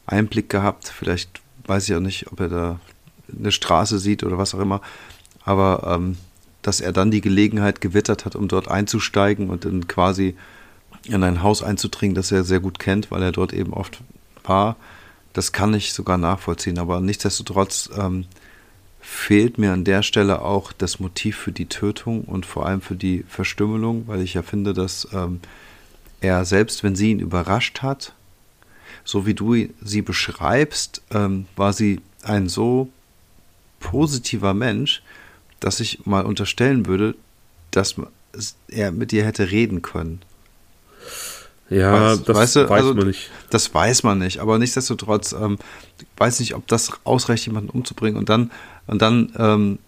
Einblick gehabt. Vielleicht weiß ich auch nicht, ob er da eine Straße sieht oder was auch immer. Aber ähm, dass er dann die Gelegenheit gewittert hat, um dort einzusteigen und dann quasi in ein Haus einzudringen, das er sehr gut kennt, weil er dort eben oft war, das kann ich sogar nachvollziehen. Aber nichtsdestotrotz ähm, fehlt mir an der Stelle auch das Motiv für die Tötung und vor allem für die Verstümmelung, weil ich ja finde, dass ähm, er selbst, wenn sie ihn überrascht hat, so wie du sie beschreibst, ähm, war sie ein so positiver Mensch, dass ich mal unterstellen würde, dass er mit ihr hätte reden können. Ja, weiß, das weißt du, weiß also, man nicht. Das weiß man nicht, aber nichtsdestotrotz ähm, weiß nicht, ob das ausreicht, jemanden umzubringen und dann und dann ähm,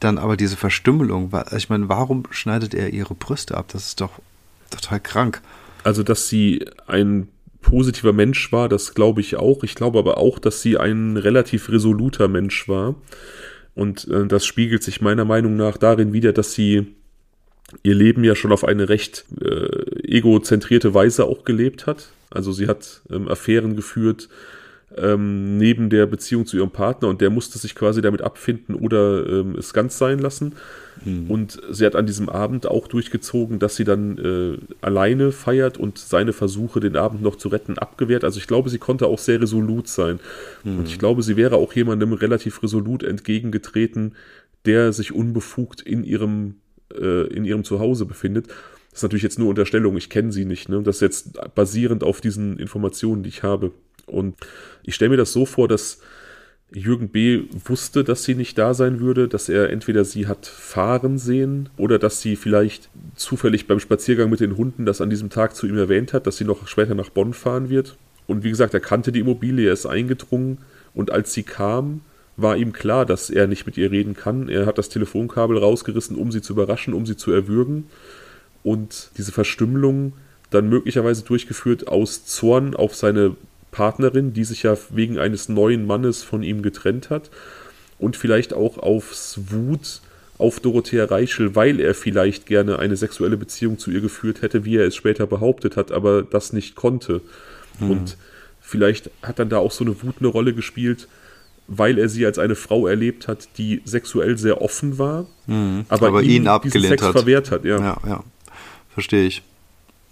dann aber diese Verstümmelung. Ich meine, warum schneidet er ihre Brüste ab? Das ist doch total krank. Also, dass sie ein positiver Mensch war, das glaube ich auch. Ich glaube aber auch, dass sie ein relativ resoluter Mensch war. Und äh, das spiegelt sich meiner Meinung nach darin wider, dass sie ihr Leben ja schon auf eine recht äh, egozentrierte Weise auch gelebt hat. Also sie hat ähm, Affären geführt ähm, neben der Beziehung zu ihrem Partner und der musste sich quasi damit abfinden oder ähm, es ganz sein lassen. Mhm. Und sie hat an diesem Abend auch durchgezogen, dass sie dann äh, alleine feiert und seine Versuche, den Abend noch zu retten, abgewehrt. Also ich glaube, sie konnte auch sehr resolut sein. Mhm. Und ich glaube, sie wäre auch jemandem relativ resolut entgegengetreten, der sich unbefugt in ihrem äh, in ihrem Zuhause befindet. Das ist natürlich jetzt nur Unterstellung, ich kenne sie nicht. Ne? Das ist jetzt basierend auf diesen Informationen, die ich habe. Und ich stelle mir das so vor, dass Jürgen B. wusste, dass sie nicht da sein würde, dass er entweder sie hat fahren sehen oder dass sie vielleicht zufällig beim Spaziergang mit den Hunden das an diesem Tag zu ihm erwähnt hat, dass sie noch später nach Bonn fahren wird. Und wie gesagt, er kannte die Immobilie, er ist eingedrungen und als sie kam, war ihm klar, dass er nicht mit ihr reden kann. Er hat das Telefonkabel rausgerissen, um sie zu überraschen, um sie zu erwürgen. Und diese Verstümmelung dann möglicherweise durchgeführt aus Zorn auf seine Partnerin, die sich ja wegen eines neuen Mannes von ihm getrennt hat. Und vielleicht auch aufs Wut auf Dorothea Reichel, weil er vielleicht gerne eine sexuelle Beziehung zu ihr geführt hätte, wie er es später behauptet hat, aber das nicht konnte. Mhm. Und vielleicht hat dann da auch so eine Wut eine Rolle gespielt, weil er sie als eine Frau erlebt hat, die sexuell sehr offen war, mhm, aber, aber ihn abgelehnt Sex hat. verwehrt hat. Ja, ja, ja. verstehe ich.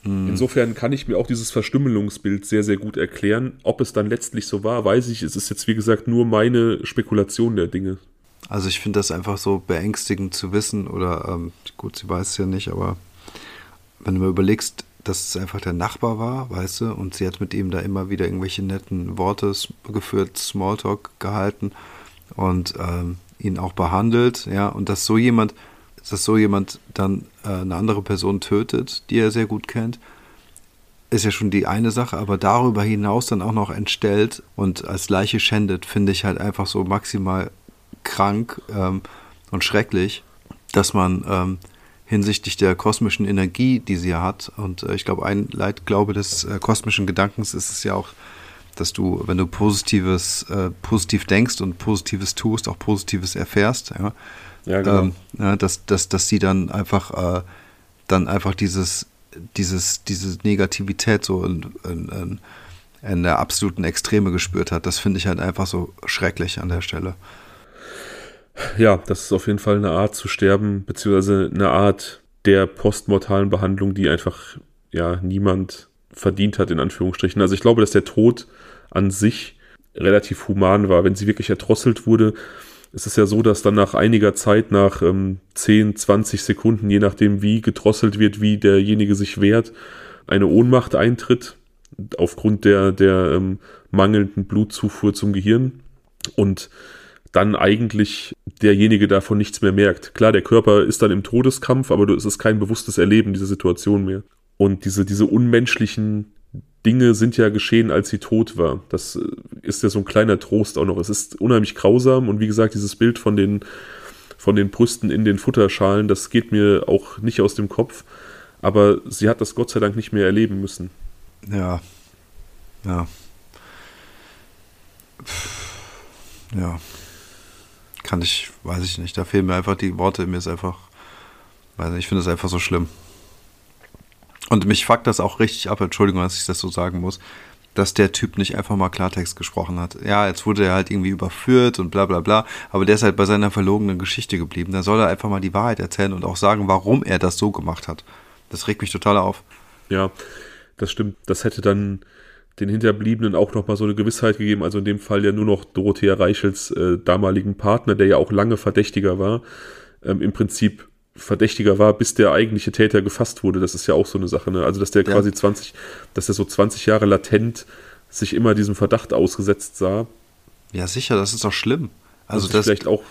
Mhm. Insofern kann ich mir auch dieses Verstümmelungsbild sehr, sehr gut erklären. Ob es dann letztlich so war, weiß ich. Es ist jetzt, wie gesagt, nur meine Spekulation der Dinge. Also ich finde das einfach so beängstigend zu wissen, oder ähm, gut, sie weiß es ja nicht, aber wenn du mal überlegst, dass es einfach der Nachbar war, weißt du, und sie hat mit ihm da immer wieder irgendwelche netten Worte geführt, Smalltalk gehalten und ähm, ihn auch behandelt, ja, und dass so jemand, dass so jemand dann äh, eine andere Person tötet, die er sehr gut kennt, ist ja schon die eine Sache, aber darüber hinaus dann auch noch entstellt und als Leiche schändet, finde ich halt einfach so maximal krank ähm, und schrecklich, dass man ähm, hinsichtlich der kosmischen Energie, die sie hat. Und äh, ich glaube, ein Leitglaube des äh, kosmischen Gedankens ist es ja auch, dass du, wenn du Positives, äh, positiv denkst und Positives tust, auch Positives erfährst. Ja, ja genau. Ähm, ja, dass, dass, dass sie dann einfach, äh, dann einfach dieses, dieses, diese Negativität so in, in, in, in der absoluten Extreme gespürt hat. Das finde ich halt einfach so schrecklich an der Stelle ja, das ist auf jeden Fall eine Art zu sterben, beziehungsweise eine Art der postmortalen Behandlung, die einfach ja niemand verdient hat, in Anführungsstrichen. Also ich glaube, dass der Tod an sich relativ human war. Wenn sie wirklich erdrosselt wurde, ist es ja so, dass dann nach einiger Zeit, nach ähm, 10, 20 Sekunden, je nachdem wie gedrosselt wird, wie derjenige sich wehrt, eine Ohnmacht eintritt, aufgrund der, der ähm, mangelnden Blutzufuhr zum Gehirn. Und dann eigentlich derjenige davon nichts mehr merkt. Klar, der Körper ist dann im Todeskampf, aber es ist kein bewusstes Erleben dieser Situation mehr. Und diese, diese unmenschlichen Dinge sind ja geschehen, als sie tot war. Das äh, ist ja so ein kleiner Trost auch noch. Es ist unheimlich grausam und wie gesagt, dieses Bild von den, von den Brüsten in den Futterschalen, das geht mir auch nicht aus dem Kopf. Aber sie hat das Gott sei Dank nicht mehr erleben müssen. Ja. Ja. Ja kann ich, weiß ich nicht. Da fehlen mir einfach die Worte. Mir ist einfach, weiß nicht, ich finde es einfach so schlimm. Und mich fuckt das auch richtig ab, Entschuldigung, dass ich das so sagen muss, dass der Typ nicht einfach mal Klartext gesprochen hat. Ja, jetzt wurde er halt irgendwie überführt und bla bla bla, aber der ist halt bei seiner verlogenen Geschichte geblieben. Da soll er einfach mal die Wahrheit erzählen und auch sagen, warum er das so gemacht hat. Das regt mich total auf. Ja, das stimmt. Das hätte dann den Hinterbliebenen auch nochmal so eine Gewissheit gegeben. Also in dem Fall ja nur noch Dorothea Reichels äh, damaligen Partner, der ja auch lange Verdächtiger war, ähm, im Prinzip Verdächtiger war, bis der eigentliche Täter gefasst wurde. Das ist ja auch so eine Sache. Ne? Also dass der ja. quasi 20, dass er so 20 Jahre latent sich immer diesem Verdacht ausgesetzt sah. Ja, sicher, das ist doch schlimm. Also das vielleicht auch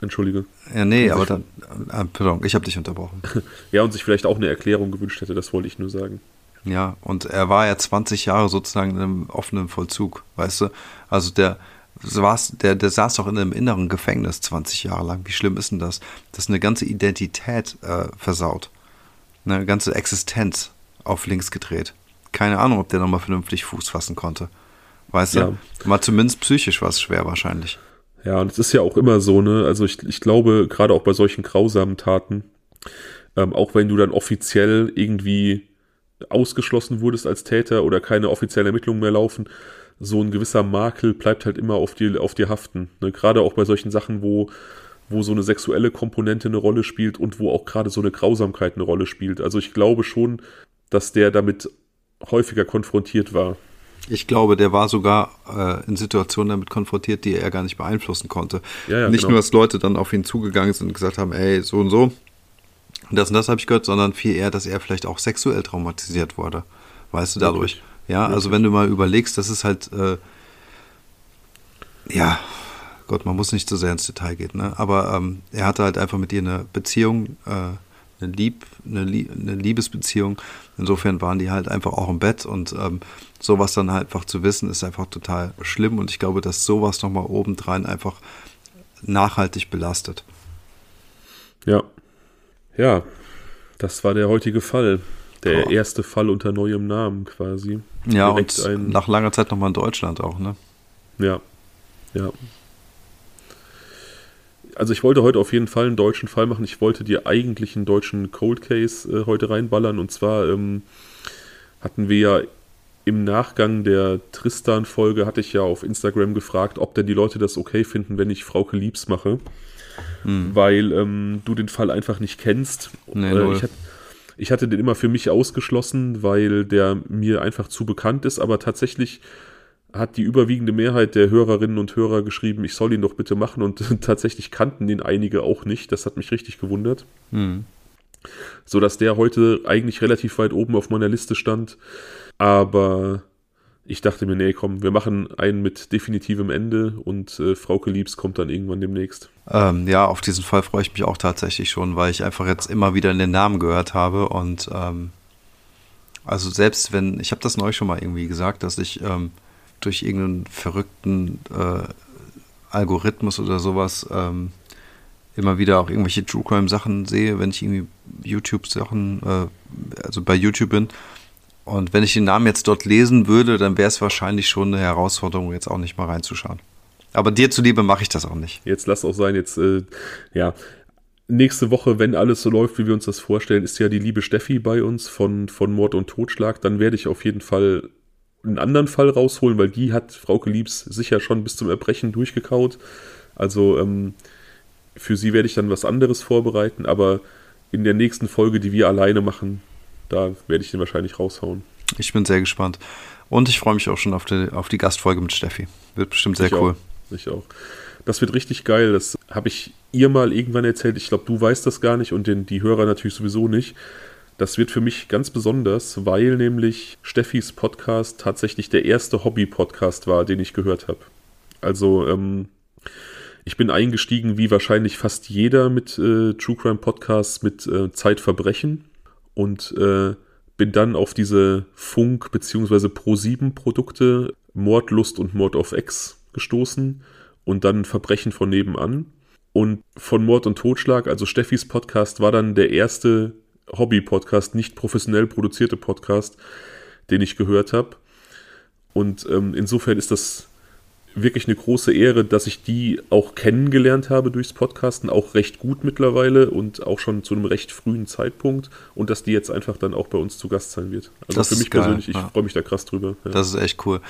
Entschuldige. Ja, nee, aber dann, äh, pardon, ich habe dich unterbrochen. ja, und sich vielleicht auch eine Erklärung gewünscht hätte, das wollte ich nur sagen. Ja, und er war ja 20 Jahre sozusagen in einem offenen Vollzug, weißt du? Also der, der, der saß doch in einem inneren Gefängnis 20 Jahre lang. Wie schlimm ist denn das? Das ist eine ganze Identität äh, versaut. Eine ganze Existenz auf links gedreht. Keine Ahnung, ob der nochmal vernünftig Fuß fassen konnte. Weißt ja. du? Mal zumindest psychisch war es schwer wahrscheinlich. Ja, und es ist ja auch immer so, ne? Also ich, ich glaube, gerade auch bei solchen grausamen Taten, ähm, auch wenn du dann offiziell irgendwie ausgeschlossen wurdest als Täter oder keine offiziellen Ermittlungen mehr laufen, so ein gewisser Makel bleibt halt immer auf dir, auf dir haften. Ne? Gerade auch bei solchen Sachen, wo, wo so eine sexuelle Komponente eine Rolle spielt und wo auch gerade so eine Grausamkeit eine Rolle spielt. Also ich glaube schon, dass der damit häufiger konfrontiert war. Ich glaube, der war sogar äh, in Situationen damit konfrontiert, die er gar nicht beeinflussen konnte. Ja, ja, nicht genau. nur, dass Leute dann auf ihn zugegangen sind und gesagt haben, ey, so und so, das und das habe ich gehört, sondern viel eher, dass er vielleicht auch sexuell traumatisiert wurde. Weißt du, dadurch. Ja, also wenn du mal überlegst, das ist halt, äh, ja, Gott, man muss nicht so sehr ins Detail gehen, ne? aber ähm, er hatte halt einfach mit ihr eine Beziehung, äh, eine, Lieb, eine, Lieb, eine Liebesbeziehung. Insofern waren die halt einfach auch im Bett und ähm, sowas dann halt einfach zu wissen, ist einfach total schlimm und ich glaube, dass sowas nochmal obendrein einfach nachhaltig belastet. Ja. Ja, das war der heutige Fall. Der oh. erste Fall unter neuem Namen quasi. Ja, Direkt und ein... nach langer Zeit nochmal in Deutschland auch, ne? Ja, ja also ich wollte heute auf jeden Fall einen deutschen Fall machen. Ich wollte dir eigentlich einen deutschen Cold Case äh, heute reinballern. Und zwar ähm, hatten wir ja im Nachgang der Tristan-Folge, hatte ich ja auf Instagram gefragt, ob denn die Leute das okay finden, wenn ich Frauke Liebs mache. Hm. Weil ähm, du den Fall einfach nicht kennst. Nee, äh, ich, hat, ich hatte den immer für mich ausgeschlossen, weil der mir einfach zu bekannt ist. Aber tatsächlich hat die überwiegende Mehrheit der Hörerinnen und Hörer geschrieben, ich soll ihn doch bitte machen und tatsächlich kannten ihn einige auch nicht. Das hat mich richtig gewundert. Hm. So dass der heute eigentlich relativ weit oben auf meiner Liste stand. Aber ich dachte mir, nee, komm, wir machen einen mit definitivem Ende und äh, Frauke Liebs kommt dann irgendwann demnächst. Ähm, ja, auf diesen Fall freue ich mich auch tatsächlich schon, weil ich einfach jetzt immer wieder den Namen gehört habe und ähm, also selbst wenn, ich habe das neulich schon mal irgendwie gesagt, dass ich ähm, durch irgendeinen verrückten äh, Algorithmus oder sowas ähm, immer wieder auch irgendwelche True Crime Sachen sehe, wenn ich irgendwie YouTube Sachen, äh, also bei YouTube bin. Und wenn ich den Namen jetzt dort lesen würde, dann wäre es wahrscheinlich schon eine Herausforderung, jetzt auch nicht mal reinzuschauen. Aber dir zuliebe mache ich das auch nicht. Jetzt lass auch sein, jetzt, äh, ja. Nächste Woche, wenn alles so läuft, wie wir uns das vorstellen, ist ja die liebe Steffi bei uns von, von Mord und Totschlag. Dann werde ich auf jeden Fall einen anderen Fall rausholen, weil die hat Frauke Liebs sicher schon bis zum Erbrechen durchgekaut. Also ähm, für sie werde ich dann was anderes vorbereiten, aber in der nächsten Folge, die wir alleine machen, da werde ich den wahrscheinlich raushauen. Ich bin sehr gespannt. Und ich freue mich auch schon auf die, auf die Gastfolge mit Steffi. Wird bestimmt sehr ich cool. Auch. Ich auch. Das wird richtig geil. Das habe ich ihr mal irgendwann erzählt. Ich glaube, du weißt das gar nicht und den, die Hörer natürlich sowieso nicht. Das wird für mich ganz besonders, weil nämlich Steffis Podcast tatsächlich der erste Hobby-Podcast war, den ich gehört habe. Also ähm, ich bin eingestiegen, wie wahrscheinlich fast jeder mit äh, True Crime Podcasts mit äh, Zeitverbrechen und äh, bin dann auf diese Funk- bzw. Pro-7-Produkte Mordlust und Mord of X gestoßen und dann Verbrechen von nebenan. Und von Mord und Totschlag, also Steffis Podcast, war dann der erste Hobby-Podcast, nicht professionell produzierte Podcast, den ich gehört habe. Und ähm, insofern ist das wirklich eine große Ehre, dass ich die auch kennengelernt habe durchs Podcasten, auch recht gut mittlerweile und auch schon zu einem recht frühen Zeitpunkt und dass die jetzt einfach dann auch bei uns zu Gast sein wird. Also das für mich persönlich, ich ja. freue mich da krass drüber. Ja. Das ist echt cool.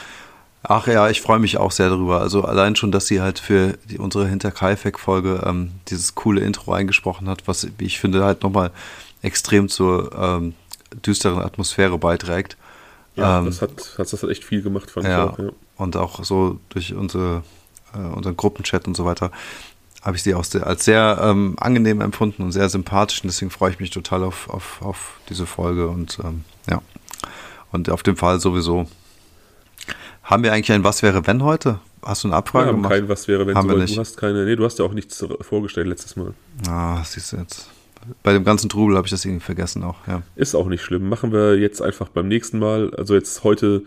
Ach ja, ich freue mich auch sehr darüber. Also allein schon, dass sie halt für die, unsere Hinter-Kaifek-Folge ähm, dieses coole Intro eingesprochen hat, was, wie ich finde, halt nochmal extrem zur ähm, düsteren Atmosphäre beiträgt. Ja, ähm, das, hat, das hat echt viel gemacht, fand ja, ich auch. Ja. Und auch so durch unsere, äh, unseren Gruppenchat und so weiter habe ich sie auch sehr, als sehr ähm, angenehm empfunden und sehr sympathisch. Und deswegen freue ich mich total auf, auf, auf diese Folge und ähm, ja. Und auf dem Fall sowieso. Haben wir eigentlich ein Was wäre wenn heute? Hast du eine Abfrage wir haben gemacht? kein Was wäre wenn. Haben wir nicht. Du hast keine. Nee, du hast ja auch nichts vorgestellt letztes Mal. Ah, siehst du jetzt. Bei dem ganzen Trubel habe ich das irgendwie vergessen auch, ja. Ist auch nicht schlimm. Machen wir jetzt einfach beim nächsten Mal. Also jetzt heute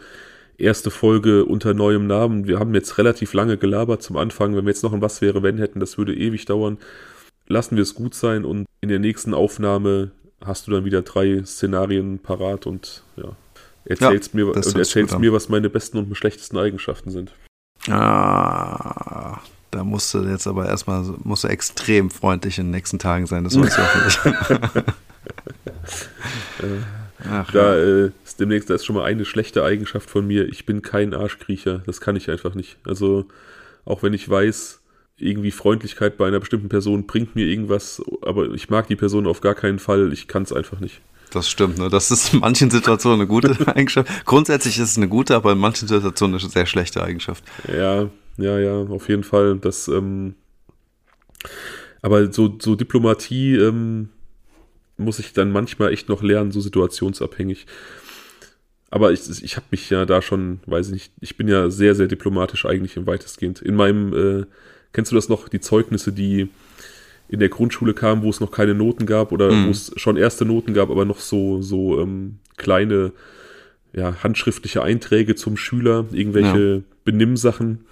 erste Folge unter neuem Namen. Wir haben jetzt relativ lange gelabert zum Anfang. Wenn wir jetzt noch ein Was wäre, wenn hätten, das würde ewig dauern. Lassen wir es gut sein und in der nächsten Aufnahme hast du dann wieder drei Szenarien parat und ja, erzählst, ja, mir, und erzählst mir, was meine besten und schlechtesten Eigenschaften sind. Ah, da musst du jetzt aber erstmal musst du extrem freundlich in den nächsten Tagen sein. Das sollst du auch nicht. Ach, da ja. äh, ist demnächst da ist schon mal eine schlechte Eigenschaft von mir. Ich bin kein Arschkriecher. Das kann ich einfach nicht. Also auch wenn ich weiß, irgendwie Freundlichkeit bei einer bestimmten Person bringt mir irgendwas, aber ich mag die Person auf gar keinen Fall. Ich kann es einfach nicht. Das stimmt, ne? Das ist in manchen Situationen eine gute Eigenschaft. Grundsätzlich ist es eine gute, aber in manchen Situationen eine sehr schlechte Eigenschaft. Ja, ja, ja, auf jeden Fall. Das, ähm, aber so, so Diplomatie ähm, muss ich dann manchmal echt noch lernen, so situationsabhängig. Aber ich, ich habe mich ja da schon, weiß ich nicht, ich bin ja sehr, sehr diplomatisch eigentlich im weitestgehend. In meinem, äh, kennst du das noch, die Zeugnisse, die in der Grundschule kamen, wo es noch keine Noten gab oder mhm. wo es schon erste Noten gab, aber noch so, so ähm, kleine ja, handschriftliche Einträge zum Schüler, irgendwelche ja. Benimmsachen.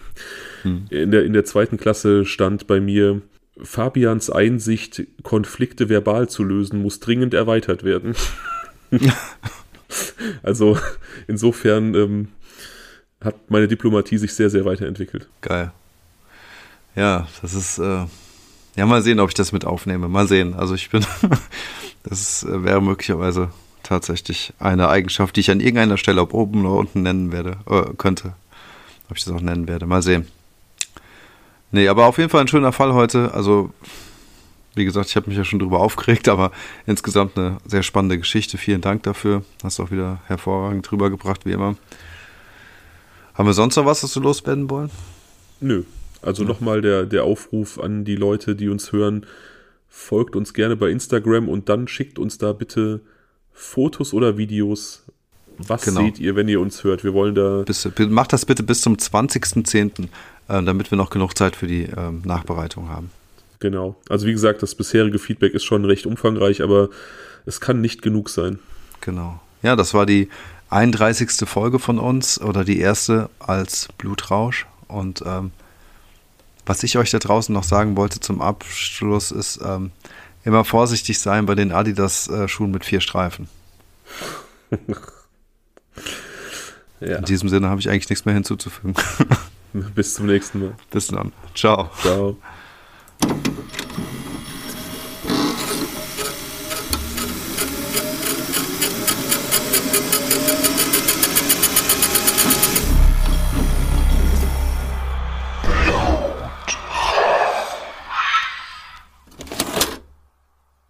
Mhm. In, der, in der zweiten Klasse stand bei mir, Fabians Einsicht, Konflikte verbal zu lösen, muss dringend erweitert werden. also insofern ähm, hat meine Diplomatie sich sehr, sehr weiterentwickelt. Geil. Ja, das ist, äh, ja, mal sehen, ob ich das mit aufnehme. Mal sehen. Also ich bin, das äh, wäre möglicherweise tatsächlich eine Eigenschaft, die ich an irgendeiner Stelle, ob oben oder unten nennen werde, äh, könnte. Ob ich das auch nennen werde. Mal sehen. Nee, aber auf jeden Fall ein schöner Fall heute. Also, wie gesagt, ich habe mich ja schon drüber aufgeregt, aber insgesamt eine sehr spannende Geschichte. Vielen Dank dafür. Hast du auch wieder hervorragend drüber gebracht, wie immer. Haben wir sonst noch was, was wir loswerden wollen? Nö. Also nochmal der, der Aufruf an die Leute, die uns hören. Folgt uns gerne bei Instagram und dann schickt uns da bitte Fotos oder Videos. Was genau. seht ihr, wenn ihr uns hört? Wir wollen da. Bis, macht das bitte bis zum 20.10., äh, damit wir noch genug Zeit für die ähm, Nachbereitung haben. Genau. Also wie gesagt, das bisherige Feedback ist schon recht umfangreich, aber es kann nicht genug sein. Genau. Ja, das war die 31. Folge von uns oder die erste als Blutrausch. Und ähm, was ich euch da draußen noch sagen wollte zum Abschluss ist, ähm, immer vorsichtig sein bei den Adidas-Schuhen äh, mit vier Streifen. ja. In diesem Sinne habe ich eigentlich nichts mehr hinzuzufügen. Bis zum nächsten Mal. Bis dann. Ciao. Ciao.